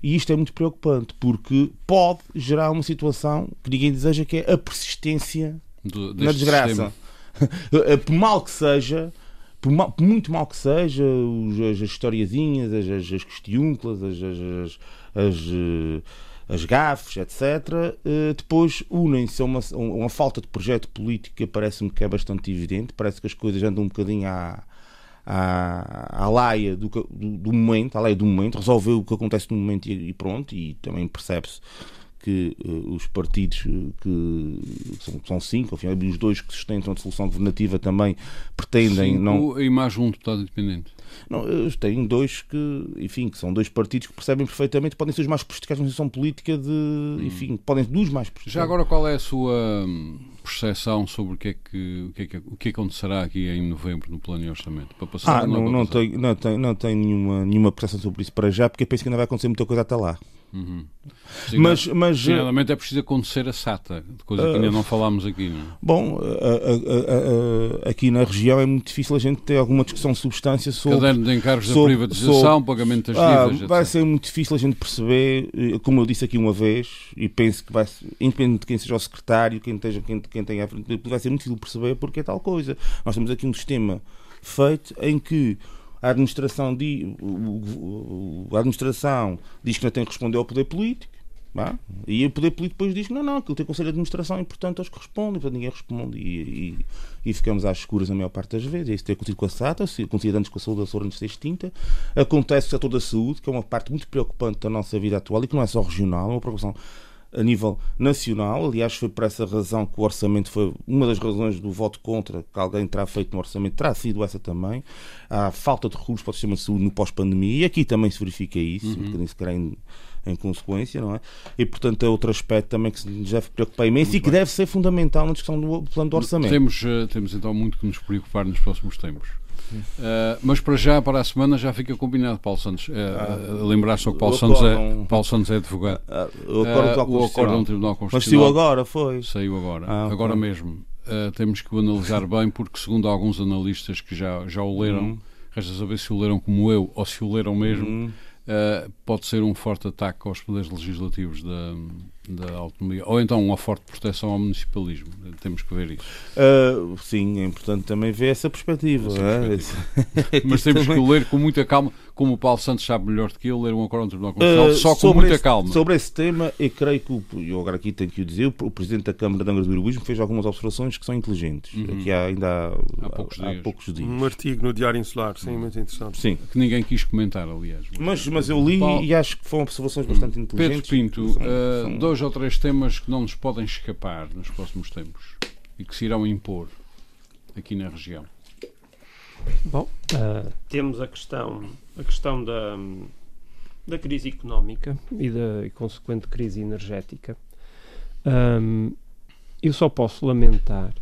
e isto é muito preocupante porque pode gerar uma situação que ninguém deseja, que é a persistência do- na desgraça. mal que seja, por, mal- por muito mal que seja, os- as, as historiazinhas, as, as, as questiúnculas, as, as, as, as, eh, gafes, etc., eh, depois unem-se a uma, uma falta de projeto político que parece-me que é bastante evidente. Parece que as coisas andam um bocadinho à, à, à laia do, do, do momento, à laia do momento, resolver o que acontece no momento e, e pronto, e também percebe-se que eh, os partidos eh, que são, são cinco, afinal, e os dois que sustentam a solução governativa também pretendem Cinco não, E mais um deputado independente. não, têm dois que, enfim, que são dois partidos que percebem perfeitamente, podem ser os mais sofisticados na posição política de, enfim, podem ser dos mais sofisticados. Já agora, qual é a sua hum, percepção sobre o que, é que, o, que é que, o que acontecerá aqui em novembro no plano de orçamento? Para passar Ah, não, não passar? tenho, não tenho, não tenho nenhuma, nenhuma percepção sobre isso para já, porque eu penso que ainda vai acontecer muita coisa até lá. Uhum. Mas, mas Finalmente é preciso acontecer a SATA, coisa que ainda não falámos aqui. Não é? Bom, a- a- a- aqui na região é muito difícil a gente ter alguma discussão de substância sobre. Caderno de encargos da sobre- privatização, sobre- pagamento das Ah, dívidas, vai etc. ser muito difícil a gente perceber, eh, como eu disse aqui uma vez, e penso que vai ser, independente de quem seja o secretário, quem, esteja, quem, quem tenha à frente, vai ser muito difícil perceber porque é tal coisa. Nós temos aqui um sistema feito em que a administração, di, o- a administração diz que não tem que responder ao poder político. E o poder político depois diz não, não, aquilo tem conselho de administração e portanto eles que respondem, portanto ninguém responde e, e, e ficamos às escuras a maior parte das vezes. É Isso tem acontecido com a SATA, acontecido antes com a saúde da saúde antes de ser extinta. Acontece com o setor da saúde, que é uma parte muito preocupante da nossa vida atual e que não é só regional, é uma preocupação a nível nacional. Aliás, foi por essa razão que o orçamento foi uma das razões do voto contra que alguém terá feito no orçamento, terá sido essa também. A falta de recursos para o sistema de saúde no pós-pandemia, e aqui também se verifica isso, um bocadinho se calhar em, em consequência, não é? E portanto é outro aspecto também que se nos deve preocupar imenso e que deve ser fundamental na discussão do plano do orçamento. Temos, eh, temos então muito que nos preocupar nos próximos tempos. Eh, mas para já, para a semana, já fica combinado, Paulo Santos. Uh, lembrar só que Paulo Santos, é, Paulo Santos é advogado. Ah, o Eh, acordo Constitucional. acórdão do Tribunal Mas saiu Constitucional agora, foi. saiu agora. Ah, agora mesmo. Eh, temos que o analisar bem, porque segundo alguns analistas que já, já o leram, Uhum. resta saber se o leram como eu ou se o leram mesmo, eh, pode ser um forte ataque aos poderes legislativos da, da autonomia, ou então uma forte proteção ao municipalismo. Temos que ver isso. Ah, sim, é importante também ver essa perspectiva. É? Mas Isso temos que também- o ler com muita calma, como o Paulo Santos sabe melhor do que eu, ler um acordo do Tribunal Constitucional, Uh, só com muita esse, calma. Sobre esse tema, eu creio que, o, eu agora aqui tenho que o dizer, o, o Presidente da Câmara de Angra do Heroísmo fez algumas observações que são inteligentes. Uhum. Aqui há, ainda há, Há poucos dias. poucos dias. Um artigo no Diário Insular, sim, muito interessante. Sim, Que ninguém quis comentar, aliás. mas, mas eu li Paulo- e acho que foram observações bastante Pedro inteligentes. Pinto, São- uh, são- dois ou três temas que não nos podem escapar nos próximos tempos e que se irão impor aqui na região. Bom, ah, temos a questão, a questão da, da crise económica e da e consequente crise energética. Ahm, eu só posso lamentar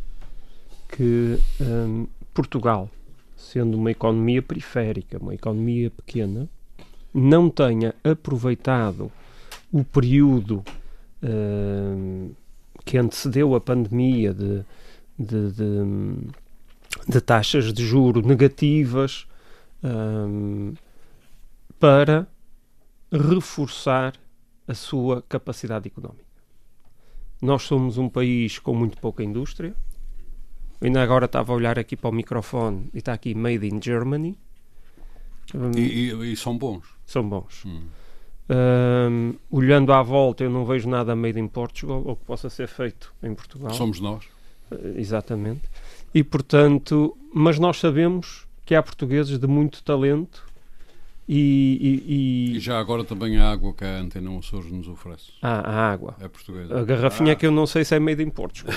que ahm, Portugal, sendo uma economia periférica, uma economia pequena, não tenha aproveitado o período ahm, que antecedeu a pandemia de, de- de- de taxas de juro negativas ahm, para reforçar a sua capacidade económica. Nós somos um país com muito pouca indústria. Eu ainda agora estava a olhar aqui para o microfone e está aqui Made in Germany. E, e- e são bons. são bons. Hum. Hum, olhando à volta, eu não vejo nada made in Portugal ou que possa ser feito em Portugal. Somos nós. Eh, Exatamente. E portanto, mas nós sabemos que há portugueses de muito talento e, e- e- E já agora também a água que a Antena Açores nos oferece. Ah, a água. É portuguesa. A garrafinha que eu não sei se é made in Portugal.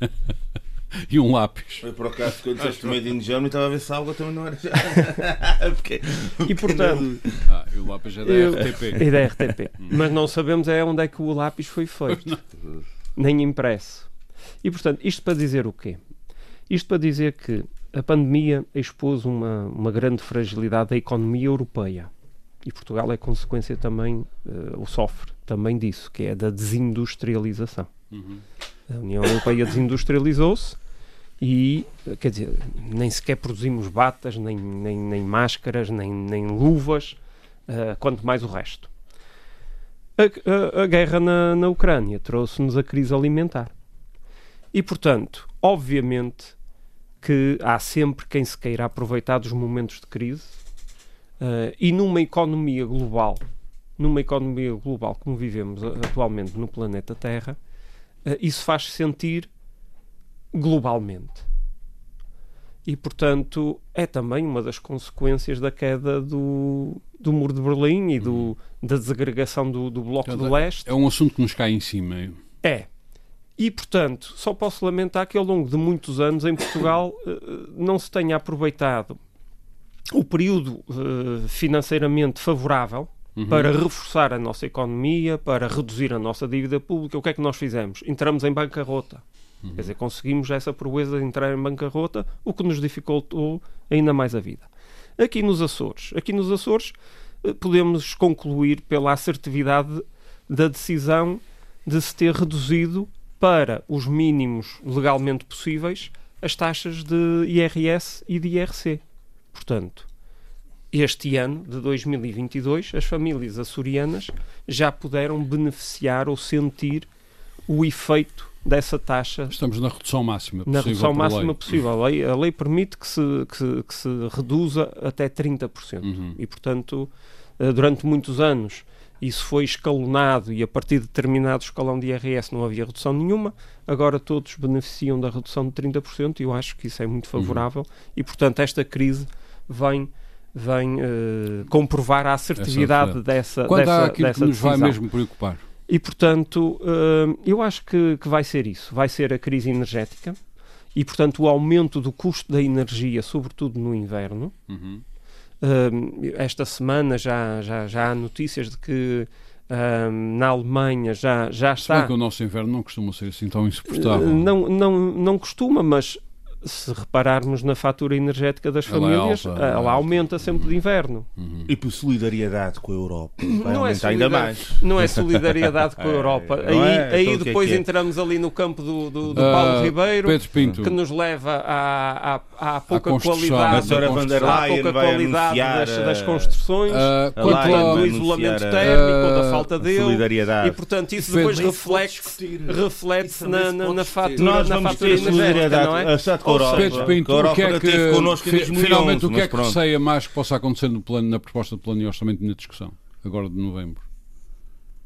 E um lápis. Eu, por acaso, quando disseste Made in Germany, estava a ver se a água também não era. Porque- E portanto, Ah, e o lápis é da Eu- RTP. e da RTP. Mas não sabemos é onde é que o lápis foi feito. Nem impresso. E portanto, isto para dizer o quê? Isto para dizer que a pandemia expôs uma, uma grande fragilidade da economia europeia. E Portugal é consequência também, eh, ou sofre também disso, que é da desindustrialização. Uhum. A União Europeia desindustrializou-se e, quer dizer, nem sequer produzimos batas, nem, nem, nem máscaras, nem, nem luvas, eh, quanto mais o resto. A, a- a guerra na, na Ucrânia trouxe-nos a crise alimentar. E, portanto, obviamente que há sempre quem se queira aproveitar dos momentos de crise eh, e numa economia global, numa economia global como vivemos atualmente no planeta Terra, eh, isso faz sentir globalmente. E, portanto, é também uma das consequências da queda do, do Muro de Berlim e do, da desagregação do, do Bloco Portanto, do Leste. É um assunto que nos cai em cima. É. E, portanto, só posso lamentar que ao longo de muitos anos em Portugal eh, não se tenha aproveitado o período eh, financeiramente favorável Uhum. para reforçar a nossa economia, para reduzir a nossa dívida pública. O que é que nós fizemos? Entramos em bancarrota. Uhum. Quer dizer, conseguimos essa proeza de entrar em bancarrota, o que nos dificultou ainda mais a vida. Aqui nos Açores, aqui nos Açores eh, podemos concluir pela assertividade da decisão de se ter reduzido para os mínimos legalmente possíveis as taxas de IRS e de IRC. Portanto, este ano de 2022, as famílias açorianas já puderam beneficiar ou sentir o efeito dessa taxa. Estamos na redução máxima possível. Na redução máxima lei. possível. A lei, a lei permite que se, que se, que se reduza até 30%. Uhum. E, portanto, eh, durante muitos anos isso foi escalonado e a partir de determinado escalão de IRS não havia redução nenhuma. Agora todos beneficiam da redução de 30% e eu acho que isso é muito favorável. Uhum. E, portanto, esta crise vem vem uh, comprovar a assertividade dessa Quando dessa, há aquilo dessa que nos decisão. vai mesmo preocupar? E, portanto, uh, eu acho que, que vai ser isso. Vai ser a crise energética e, portanto, o aumento do custo da energia, sobretudo no inverno. Uhum. Uh, esta semana já, já, já há notícias de que uh, na Alemanha já, já está. Se que o nosso inverno não costuma ser assim tão insuportável. não, não, não costuma, mas se repararmos na fatura energética das ela é famílias, é alta, ela aumenta sempre de inverno. Uhum. E por solidariedade com a Europa, vai não é aumentar é ainda mais. Não é solidariedade com a Europa. É, aí, é? aí então, depois que entramos ali no campo do, do, do uh, Paulo Ribeiro, que nos leva à, à, à pouca qualidade, à pouca qualidade das, das, construções, uh, quanto do isolamento térmico, uh, da falta dele. E portanto isso depois reflete-se reflete na, na, na fatura, na fatura energética, não é? Europa. Pedro Pinto, o que é que, finalmente, o que é que receia mais que possa acontecer no plano, na proposta de plano e orçamento na discussão, agora de novembro?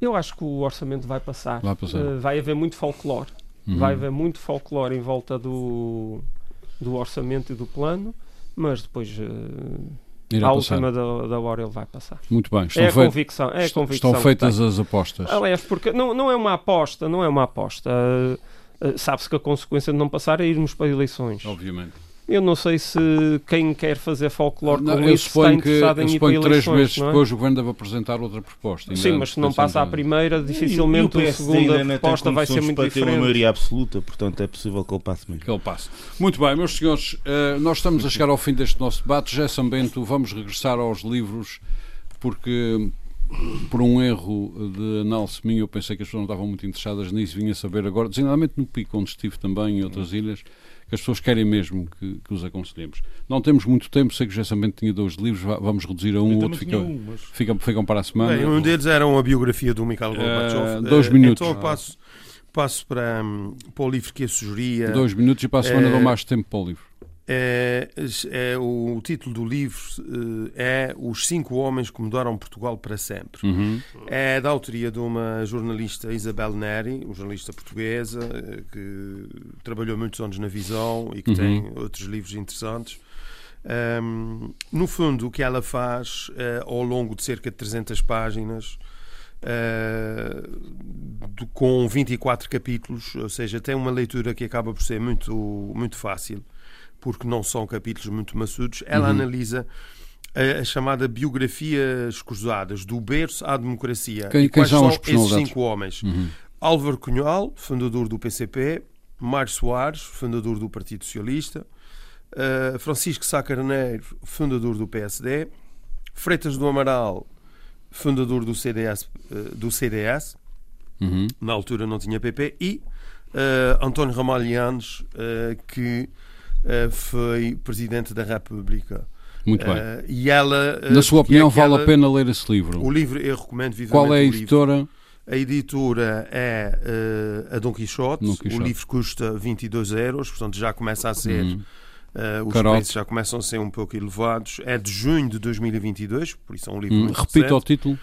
Eu acho que o orçamento vai passar. Vai, passar. Uh, vai haver muito folclore. Uhum. Vai haver muito folclore em volta do, do orçamento e do plano, mas depois. Uh, Irá à passar. última da, da, hora ele vai passar. Muito bem. Estão é, a convicção, é a convicção. Estão feitas as apostas. Aliás, porque não, não é uma aposta, não é uma aposta. Uh, sabe-se que a consequência de não passar é irmos para eleições. Obviamente. Eu não sei se quem quer fazer folclore com isso está interessado que, em ir para eleições. três meses é? depois o governo deve apresentar outra proposta. Sim, mas se não passa a primeira, dificilmente a segunda proposta vai ser muito para diferente. ter uma maioria absoluta, portanto é possível que ele passe mesmo. Que ele passe. Muito bem, meus senhores, eh, nós estamos a chegar ao fim deste nosso debate. Já Bento, vamos regressar aos livros, porque por um erro de análise minha, eu pensei que as pessoas não estavam muito interessadas nisso, vinha saber agora, designadamente no Pico, onde estive também, em outras ilhas, que as pessoas querem mesmo que, que os aconselhemos. Não temos muito tempo, sei que já somente tinha dois livros, vamos reduzir a um, ou outro fica, um, mas... ficam, ficam para a semana. Bem, um deles era uma biografia do Mikhail Gorbachev. Uh, dois uh, minutos. Então passo, passo para, um, para o livro que eu sugeria. Dois minutos e para a semana uh, dou mais tempo para o livro. É, é, o título do livro eh, é Os Cinco Homens que Mudaram Portugal para Sempre. Uhum. É da autoria de uma jornalista, Isabel Neri, uma jornalista portuguesa eh, que trabalhou muitos anos na Visão e que uhum. tem outros livros interessantes. Um, no fundo, o que ela faz uh, ao longo de cerca de 300 páginas, uh, de, com 24 capítulos, ou seja, tem uma leitura que acaba por ser muito, muito fácil porque não são capítulos muito maçudos, ela uhum. analisa a, a, chamada biografias cruzadas, do berço à democracia. Quem, quem quais são esses cinco homens? Uhum. Álvaro Cunhal, fundador do PCP, Mário Soares, fundador do Partido Socialista, uh, Francisco Sá Carneiro, fundador do PSD, Freitas do Amaral, fundador do CDS, uh, do CDS uhum. na altura não tinha PP, e uh, António Ramalhianes, que foi Presidente da República. Muito bem. Uh, e ela, Na sua opinião, é vale a pena ler esse livro? O livro eu recomendo vivamente. Qual é a editora? A editora é uh, a Dom Quixote. Dom Quixote. O livro custa 22 euros, portanto já começa a ser. Uhum. Uh, os Carote. preços já começam a ser um pouco elevados. É de junho de 2022, por isso é um livro hum, muito Repita o título.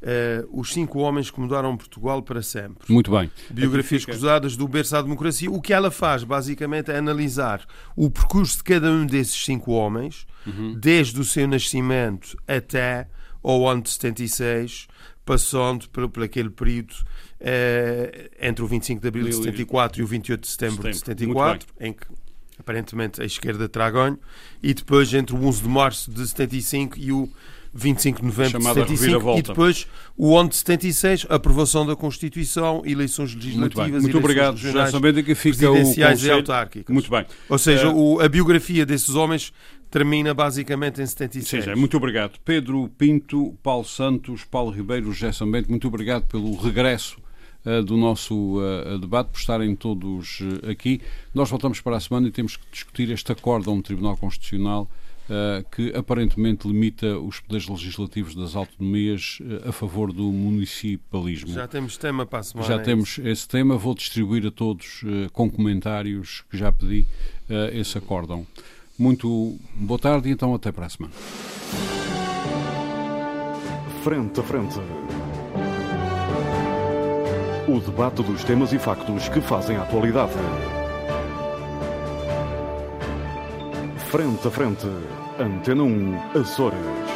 Uh, os cinco homens que mudaram Portugal para sempre. Muito bem. Biografias cruzadas do berço à democracia. O que ela faz, basicamente, é analisar o percurso de cada um desses cinco homens, uhum. desde o seu nascimento até ao ano de 76, passando por, por aquele período uh, entre o 25 de abril de 74 e o 28 de setembro, setembro. de 74, em que aparentemente a esquerda terá ganho, e depois entre o 11 de março de 75 e o 25 de novembro de Chamada 75 e depois o 11 de 76, aprovação da Constituição, eleições Muito legislativas, bem. Muito obrigado, regionais, que fica o presidenciais e autárquicas. Muito bem. Ou seja, Eh, o- a biografia desses homens termina basicamente em 76. Seja, muito obrigado. Pedro Pinto, Paulo Santos, Paulo Ribeiro, José Sambente, muito obrigado pelo regresso eh, do nosso eh, debate, por estarem todos eh, aqui. Nós voltamos para a semana e temos que discutir este acórdão do Tribunal Constitucional eh, que aparentemente limita os poderes legislativos das autonomias eh, a favor do municipalismo. Já temos tema para a semana. Já é temos esse tema, vou distribuir a todos eh, com comentários que já pedi esse acórdão. Muito boa tarde e então até para a semana. Frente a frente. O debate dos temas e factos que fazem a atualidade. Frente a frente. Antena 1, Açores.